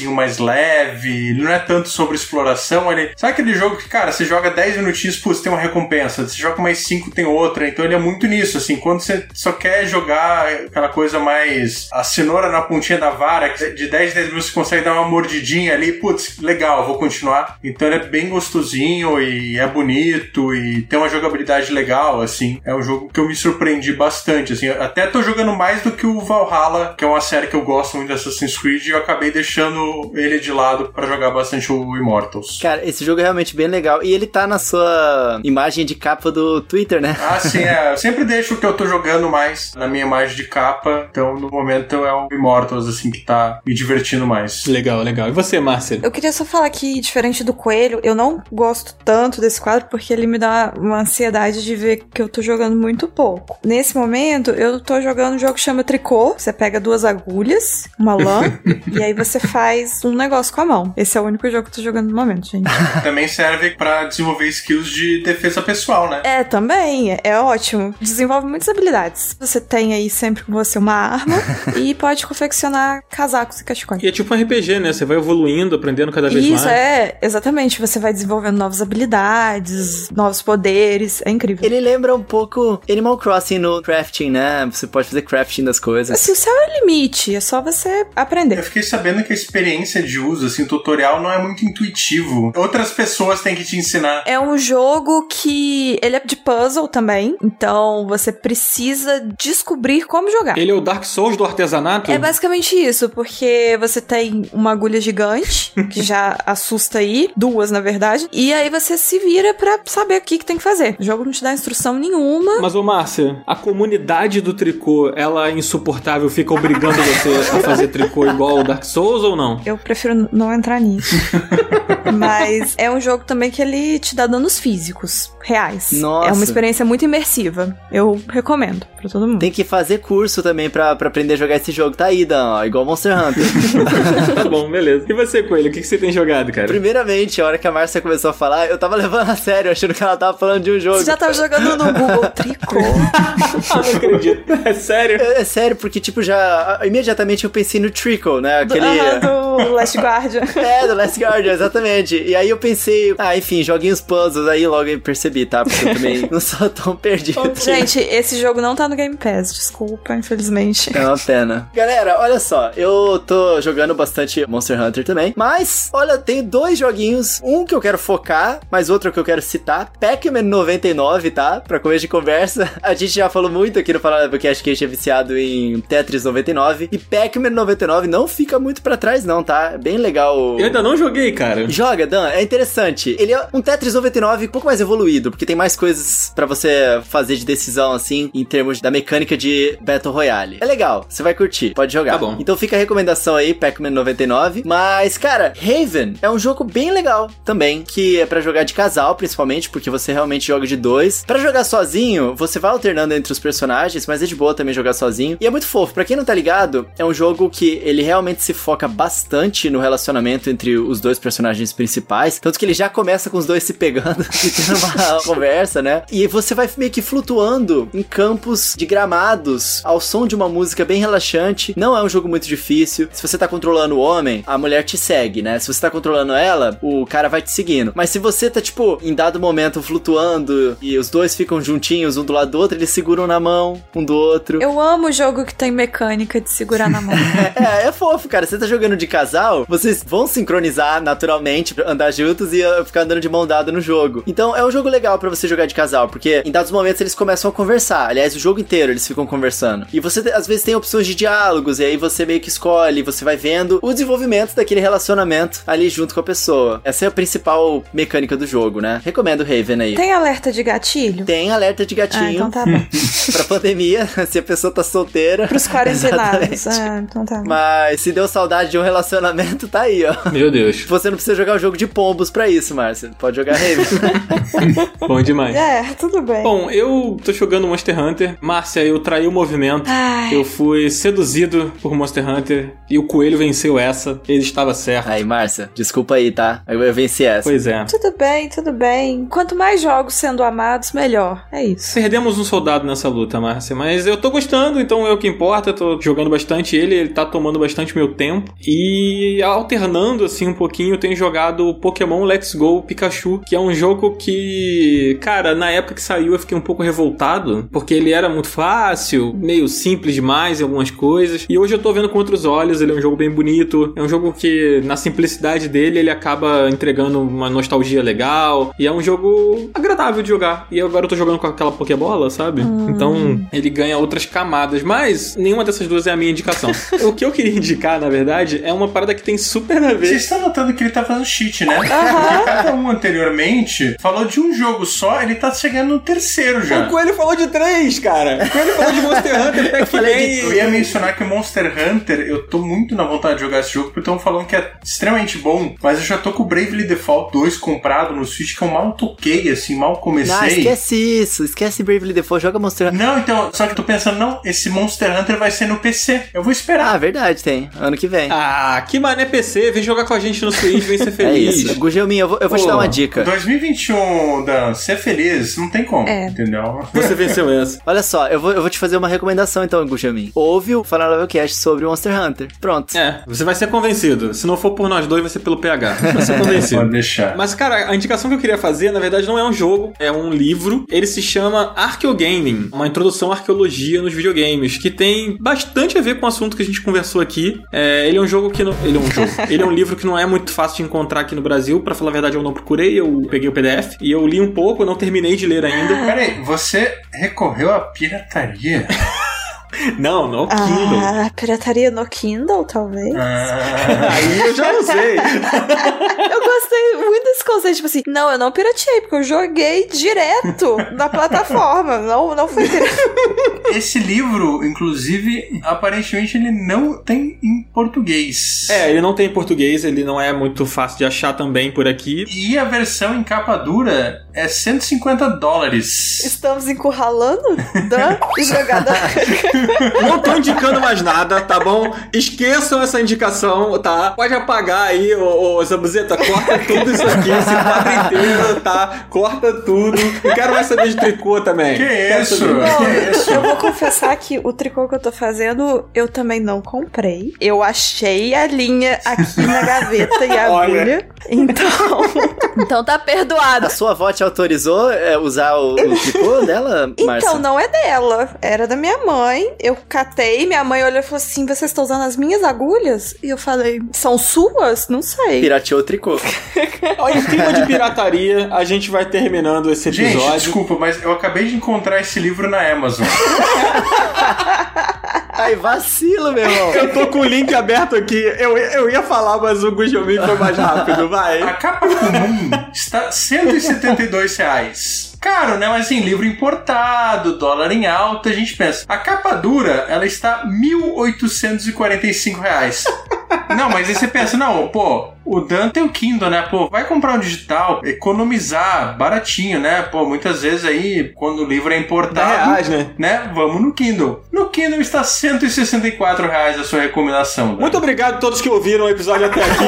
combatezinho mais leve. Não é tanto sobre exploração. Ele, sabe aquele jogo que, cara, você joga 10 minutinhos, putz, tem uma recompensa. Você joga mais 5, tem outra. Então ele é muito nisso, assim. Quando você só quer jogar aquela coisa mais. a cenoura na pontinha da vara, que de 10 em 10 minutos você consegue dar uma mordidinha ali, putz, legal, vou continuar. Então ele é bem gostosinho e é bonito e tem uma jogabilidade legal, assim. É um jogo que eu me surpreendi bastante, assim. Até tô jogando mais do que o Valhalla, que é uma série que eu gosto muito de Assassin's Creed, e eu acabei deixando ele de lado pra jogar bastante o Immortals. Cara, esse jogo é realmente bem legal. E ele tá na sua imagem de capa do Twitter, né? Ah, sim, é. Eu sempre deixo o que eu tô jogando mais na minha imagem de capa. Então, no momento, é o Immortals, assim, que tá me divertindo mais. Legal, legal. E você, Márcia? Eu queria só falar que, diferente do Coelho, eu não gosto tanto desse quadro porque ele me dá uma ansiedade de ver que eu tô jogando muito pouco. Nesse momento, eu tô jogando um jogo que chama Tricô. Você pega duas agulhas, uma lã, e aí você faz faz um negócio com a mão. Esse é o único jogo que eu tô jogando no momento, gente. Também serve pra desenvolver skills de defesa pessoal, né? É, também, é, ótimo. Desenvolve muitas habilidades. Você tem aí sempre com você uma arma e pode confeccionar casacos e cachecóis. E é tipo um RPG, né? Você vai evoluindo, aprendendo cada vez Isso, mais. é, exatamente. Você vai desenvolvendo novas habilidades, novos poderes. É incrível. Ele lembra um pouco Animal Crossing no crafting, né? Você pode fazer crafting das coisas. Assim, o céu é o limite, é só você Eu aprender. fiquei sabendo que a experiência de uso, assim, o tutorial não é muito intuitivo. Outras pessoas têm que te ensinar. É um jogo que ele é de puzzle também, então você precisa descobrir como jogar. Ele é o Dark Souls do artesanato? É basicamente isso, porque você tem uma agulha gigante, que já assusta aí, duas na verdade, e aí você se vira pra saber o que, que tem que fazer. O jogo não te dá instrução nenhuma. Mas, ô Márcia, a comunidade do tricô, ela é insuportável, fica obrigando você a fazer tricô igual o Dark Souls ou não? Eu prefiro não entrar nisso. Mas é um jogo também que ele te dá danos físicos reais. Nossa. É uma experiência muito imersiva. Eu recomendo pra todo mundo. Tem que fazer curso também pra, pra aprender a jogar esse jogo. Tá aí, Dan, ó, igual Monster Hunter. tá bom, beleza. E você, Coelho, o que, que você tem jogado, cara? Primeiramente, a hora que a Márcia começou a falar, eu tava levando a sério, achando que ela tava falando de um jogo. Você já tava jogando no Google Tricô. Ah, não acredito. É sério? É, é sério, porque, tipo, já. Imediatamente eu pensei no Trickle, né? Aquele. Aham, do Last Guardian. É, do Last Guardian, exatamente. E aí eu pensei, ah, enfim, joguinhos puzzles, aí logo eu percebi, tá? Porque eu também não sou tão perdido. Gente, esse jogo não tá no Game Pass, desculpa, infelizmente. É uma pena. Galera, olha só, eu tô jogando bastante Monster Hunter também, mas, olha, tem dois joguinhos, um que eu quero focar, mas outro que eu quero citar, Pac-Man 99, tá? Pra começo de conversa. A gente já falou muito aqui no Falar Podcast que a gente é viciado em Tetris 99, e Pac-Man 99 não fica muito pra trás não, tá? É bem legal. Eu ainda não joguei, cara. Joga, Dan, é interessante. Ele é um Tetris 99 um pouco mais evoluído, porque tem mais coisas pra você fazer de decisão, assim, em termos da mecânica de Battle Royale. É legal, você vai curtir, pode jogar. Tá bom. Então fica a recomendação aí, Pac-Man 99. Mas, cara, Haven é um jogo bem legal também, que é pra jogar de casal, principalmente, porque você realmente joga de dois. Pra jogar sozinho, você vai alternando entre os personagens, mas é de boa também jogar sozinho. E é muito fofo. Pra quem não tá ligado, é um jogo que ele realmente se foca bastante no relacionamento entre os dois personagens principais. Tanto que ele já começa com os dois se pegando e tendo uma conversa, né? E você vai meio que flutuando em campos de gramados ao som de uma música bem relaxante. Não é um jogo muito difícil. Se você tá controlando o homem, a mulher te segue, né? Se você tá controlando ela, o cara vai te seguindo. Mas se você tá, tipo, em dado momento flutuando e os dois ficam juntinhos um do lado do outro, eles seguram na mão um do outro. Eu amo jogo que tem mecânica de segurar na mão. É, é fofo, cara. Você tá jogando de casal, vocês vão sincronizar naturalmente pra andar juntos e uh, ficar andando de mão dada no jogo. Então é um jogo legal pra você jogar de casal, porque em dados momentos eles começam a conversar. Aliás, o jogo inteiro eles ficam conversando. E você às vezes tem opções de diálogos, e aí você meio que escolhe, você vai vendo o desenvolvimento daquele relacionamento ali junto com a pessoa. Essa é a principal mecânica do jogo, né? Recomendo Raven aí. Tem alerta de gatilho? Tem alerta de Ah, gatinho então tá bom. pra pandemia, se a pessoa tá solteira. Pros quarentenados. Exatamente. Ah, então tá bom. Mas se deu saudade de um relacionamento, tá aí, ó. Meu Deus. Você não precisa jogar o jogo de pombos pra isso, Márcia. Pode jogar Raven. Bom demais. É, tudo bem. Bom, eu tô jogando Monster Hunter. Márcia, eu traí o movimento. Ai. Eu fui seduzido por Monster Hunter e o coelho venceu essa. Ele estava certo. aí, Márcia, desculpa aí, tá? Eu, eu venci essa. Pois é. Tudo bem, tudo bem. Quanto mais jogos sendo amados, melhor. É isso. Perdemos um soldado nessa luta, Márcia, mas eu tô gostando, então é o que importa. Tô jogando bastante ele, ele tá tomando bastante meu tempo. E alternando assim um pouquinho, eu tenho jogado Pokémon Let's Go Pikachu, que é um jogo que, cara, na época que saiu eu fiquei um pouco revoltado, porque ele era muito fácil, meio simples demais em algumas coisas. E hoje eu tô vendo com outros olhos, ele é um jogo bem bonito, é um jogo que na simplicidade dele ele acaba entregando uma nostalgia legal, e é um jogo agradável de jogar. E agora eu tô jogando com aquela Pokébola, sabe? Então ele ganha outras camadas, mas nenhuma dessas duas é a minha indicação. o que eu queria indicar, na verdade, é uma parada que tem super a ver. Vocês estão notando que ele tá fazendo cheat, né? Porque cada um anteriormente falou de um jogo só, ele tá chegando no terceiro já. O Coelho falou de três, cara. O Coelho falou de Monster Hunter, Pac-Man Eu ia mencionar que o Monster Hunter, eu tô muito na vontade de jogar esse jogo, porque estão falando que é extremamente bom, mas eu já tô com o Bravely Default 2 comprado no Switch, que eu mal toquei, assim, mal comecei. Ah, esquece isso. Esquece Bravely Default. Joga Monster Hunter. Não, então, só que eu tô pensando, não, esse Monster Hunter vai ser no PC. Eu vou esperar. Ah, verdade, tem. Ano que vem. Ah, Ah, que mané PC, vem jogar com a gente no Switch, vem ser É feliz. isso. Gugelmin, eu vou, eu vou te Pô, dar uma dica. 2021, Dan, ser feliz, não tem como, É. entendeu? Você venceu essa. Olha só, eu vou, eu vou te fazer uma recomendação então, Gugelmin. Ouve o Final Level Cast sobre Monster Hunter. Pronto. É, você vai ser convencido. Se não for por nós dois, vai ser pelo PH. Vai ser convencido. Pode deixar. Mas, cara, a indicação que eu queria fazer, na verdade, não é um jogo, é um livro. Ele se chama Archeogaming, uma introdução à arqueologia nos videogames, que tem bastante a ver com o assunto que a gente conversou aqui. É, ele é um jogo que não. Ele é um jogo. ele é um livro que não é muito fácil de encontrar aqui no Brasil. Pra falar a verdade, eu não procurei, eu peguei o PDF e eu li um pouco, eu não terminei de ler ainda. Peraí, você recorreu à pirataria? Não, no Kindle. Ah, pirataria no Kindle, talvez? Ah, Aí eu já não sei. Eu gostei muito desse conceito, tipo assim, não, eu não pirateei, porque eu joguei direto na plataforma, não, não foi esse livro, inclusive, aparentemente ele não tem em português. É, ele não tem em português, ele não é muito fácil de achar também por aqui. E a versão em capa dura é 150 dólares. Estamos encurralando Dan jogada. Não tô indicando mais nada, tá bom? Esqueçam essa indicação, tá? Pode apagar aí, ô, ô Zabuzeta, corta tudo isso aqui, esse quadro inteiro, tá? Corta tudo. Não quero mais saber de tricô também. Que Quero isso? saber- Não, Que isso? eu vou confessar que o tricô que eu tô fazendo, eu também não comprei. Eu achei a linha aqui na gaveta e a Olha. agulha. Então. Então tá perdoado. A sua avó te autorizou é, usar o, o tricô dela, Márcia? Então, não é dela, era da minha mãe. Eu catei, minha mãe olhou e falou assim: vocês estão usando as minhas agulhas? E eu falei: são suas? Não sei. Pirateou o tricô. Olha, em clima de pirataria, a gente vai terminando esse Gente, episódio. desculpa, mas eu acabei de encontrar esse livro na Amazon. Ai, vacilo, meu irmão. Eu tô com o link aberto aqui. Eu, eu ia falar, mas o Gujomin foi mais rápido, vai. A capa comum está 172 reais. Caro, né? Mas assim, livro importado, dólar em alta, a gente pensa. A capa dura, ela está 1.845 reais. Não, mas aí você pensa, não, pô, o Dan tem o Kindle, né? Pô, vai comprar um digital, economizar, baratinho, né? Pô, muitas vezes aí, quando o livro é 10 importado, reais, né? né? Vamos no Kindle. No Kindle está 164 reais a sua recomendação. Dan. Muito obrigado a todos que ouviram o episódio até aqui.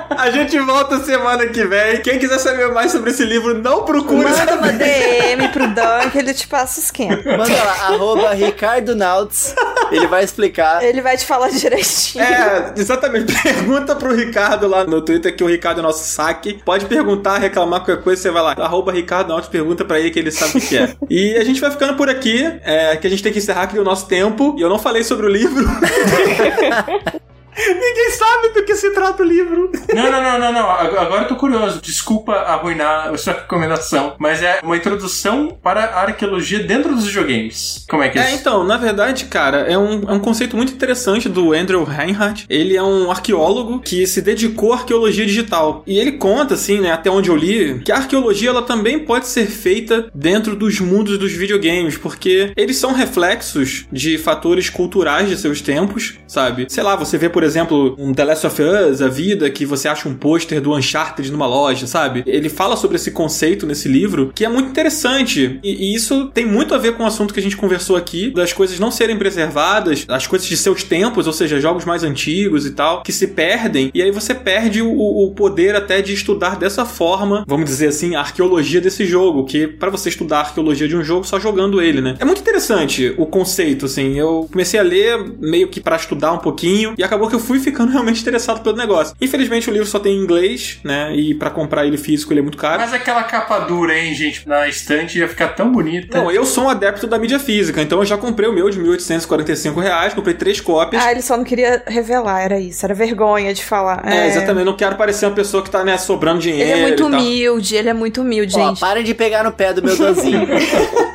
A gente volta semana que vem. Quem quiser saber mais sobre esse livro, não procure Manda uma. DM pro Dan que ele te passa o esquema. Manda lá, arroba Ricardo Nauts. Ele vai explicar. Ele vai te falar direitinho. É, exatamente. Pergunta pro Ricardo lá no Twitter, que o Ricardo é nosso saque. Pode perguntar, reclamar qualquer coisa, você vai lá. Arroba Ricardo Alves, pergunta pra ele que ele sabe o que é. E a gente vai ficando por aqui, é, que a gente tem que encerrar aqui o nosso tempo. E eu não falei sobre o livro. Ninguém sabe do que se trata o livro. Não, não, não, não, não. Ag- Agora eu tô curioso. Desculpa arruinar a sua recomendação, mas é uma introdução para a arqueologia dentro dos videogames. Como é que é, É, então, na verdade, cara, é um, é um conceito muito interessante do Andrew Reinhardt. Ele é um arqueólogo que se dedicou à arqueologia digital. E ele conta, assim, né, até onde eu li, que a arqueologia ela também pode ser feita dentro dos mundos dos videogames, porque eles são reflexos de fatores culturais de seus tempos, sabe? Sei lá, você vê, por exemplo, um The Last of Us, a vida, que você acha um pôster do Uncharted numa loja, sabe? Ele fala sobre esse conceito nesse livro, que é muito interessante. E, e isso tem muito a ver com o assunto que a gente conversou aqui, das coisas não serem preservadas, as coisas de seus tempos, ou seja, jogos mais antigos e tal, que se perdem. E aí você perde o, o poder até de estudar dessa forma, vamos dizer assim, a arqueologia desse jogo, que para você estudar a arqueologia de um jogo só jogando ele, né? É muito interessante o conceito, assim. Eu comecei a ler meio que para estudar um pouquinho e acabou que eu fui ficando realmente interessado pelo negócio. Infelizmente o livro só tem em inglês, né? E para comprar ele físico ele é muito caro. Mas aquela capa dura, hein, gente? Na estante ia ficar tão bonita. Não, eu sou um adepto da mídia física, então eu já comprei o meu de 1.845 reais, comprei três cópias. Ah, ele só não queria revelar, era isso. Era vergonha de falar. É, exatamente, não quero parecer uma pessoa que tá, né, sobrando dinheiro. Ele é muito e tal. humilde, ele é muito humilde, Ó, gente. parem de pegar no pé do meu Danzinho.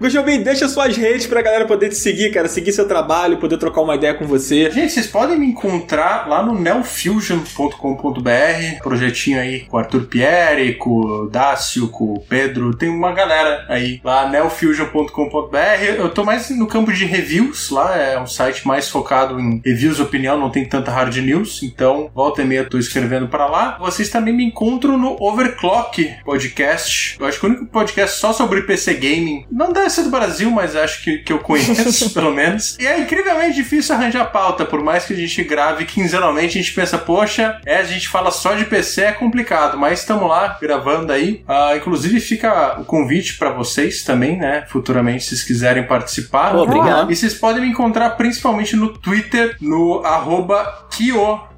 Gujobim, deixa suas redes pra galera poder te seguir, cara, seguir seu trabalho, poder trocar uma ideia com você. Gente, vocês podem me encontrar lá no neofusion.com.br, projetinho aí com o Arthur Pierre, com o Dácio, com o Pedro, tem uma galera aí lá, neofusion.com.br. Eu tô mais no campo de reviews lá, é um site mais focado em reviews, opinião, não tem tanta hard news, então volta e meia tô escrevendo para lá. Vocês também me encontram no Overclock Podcast. Eu acho que o único podcast só sobre PC Gaming, não deve deve ser do Brasil, mas acho que, que eu conheço, pelo menos. E é incrivelmente difícil arranjar pauta, por mais que a gente grave quinzenalmente, a gente pensa, poxa, é, a gente fala só de PC, é complicado, mas estamos lá gravando aí. Uh, inclusive, fica o convite para vocês também, né? Futuramente, se vocês quiserem participar. Obrigado. E vocês podem me encontrar principalmente no Twitter, no arroba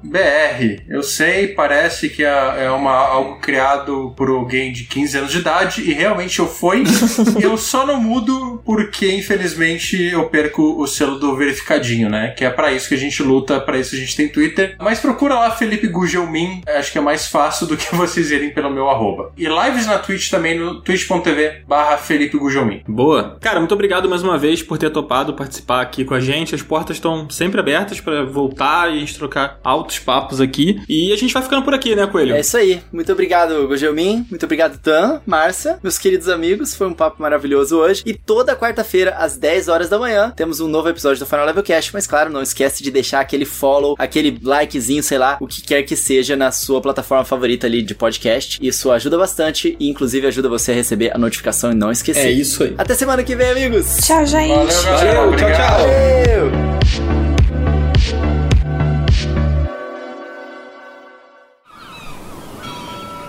KioBR. Eu sei, parece que é, é uma, algo criado por alguém de 15 anos de idade, e realmente eu fui. eu só não mudo porque, infelizmente, eu perco o selo do verificadinho, né? Que é para isso que a gente luta, para isso a gente tem Twitter. Mas procura lá Felipe Gugelmin, acho que é mais fácil do que vocês irem pelo meu arroba. E lives na Twitch também, no twitch.tv barra Felipe Gugelmin. Boa. Cara, muito obrigado mais uma vez por ter topado participar aqui com a gente. As portas estão sempre abertas para voltar e a gente trocar altos papos aqui. E a gente vai ficando por aqui, né, Coelho? É isso aí. Muito obrigado, Gogelmin. Muito obrigado, Tan, Márcia, meus queridos amigos. Foi um papo maravilhoso hoje. E toda quarta-feira, às 10 horas da manhã, temos um novo episódio do Final Level Cast. Mas claro, não esquece de deixar aquele follow, aquele likezinho, sei lá, o que quer que seja na sua plataforma favorita ali de podcast. Isso ajuda bastante e, inclusive, ajuda você a receber a notificação e não esquecer. É isso aí. Até semana que vem, amigos. Tchau, gente. Valeu, tchau, Obrigado. tchau. Valeu.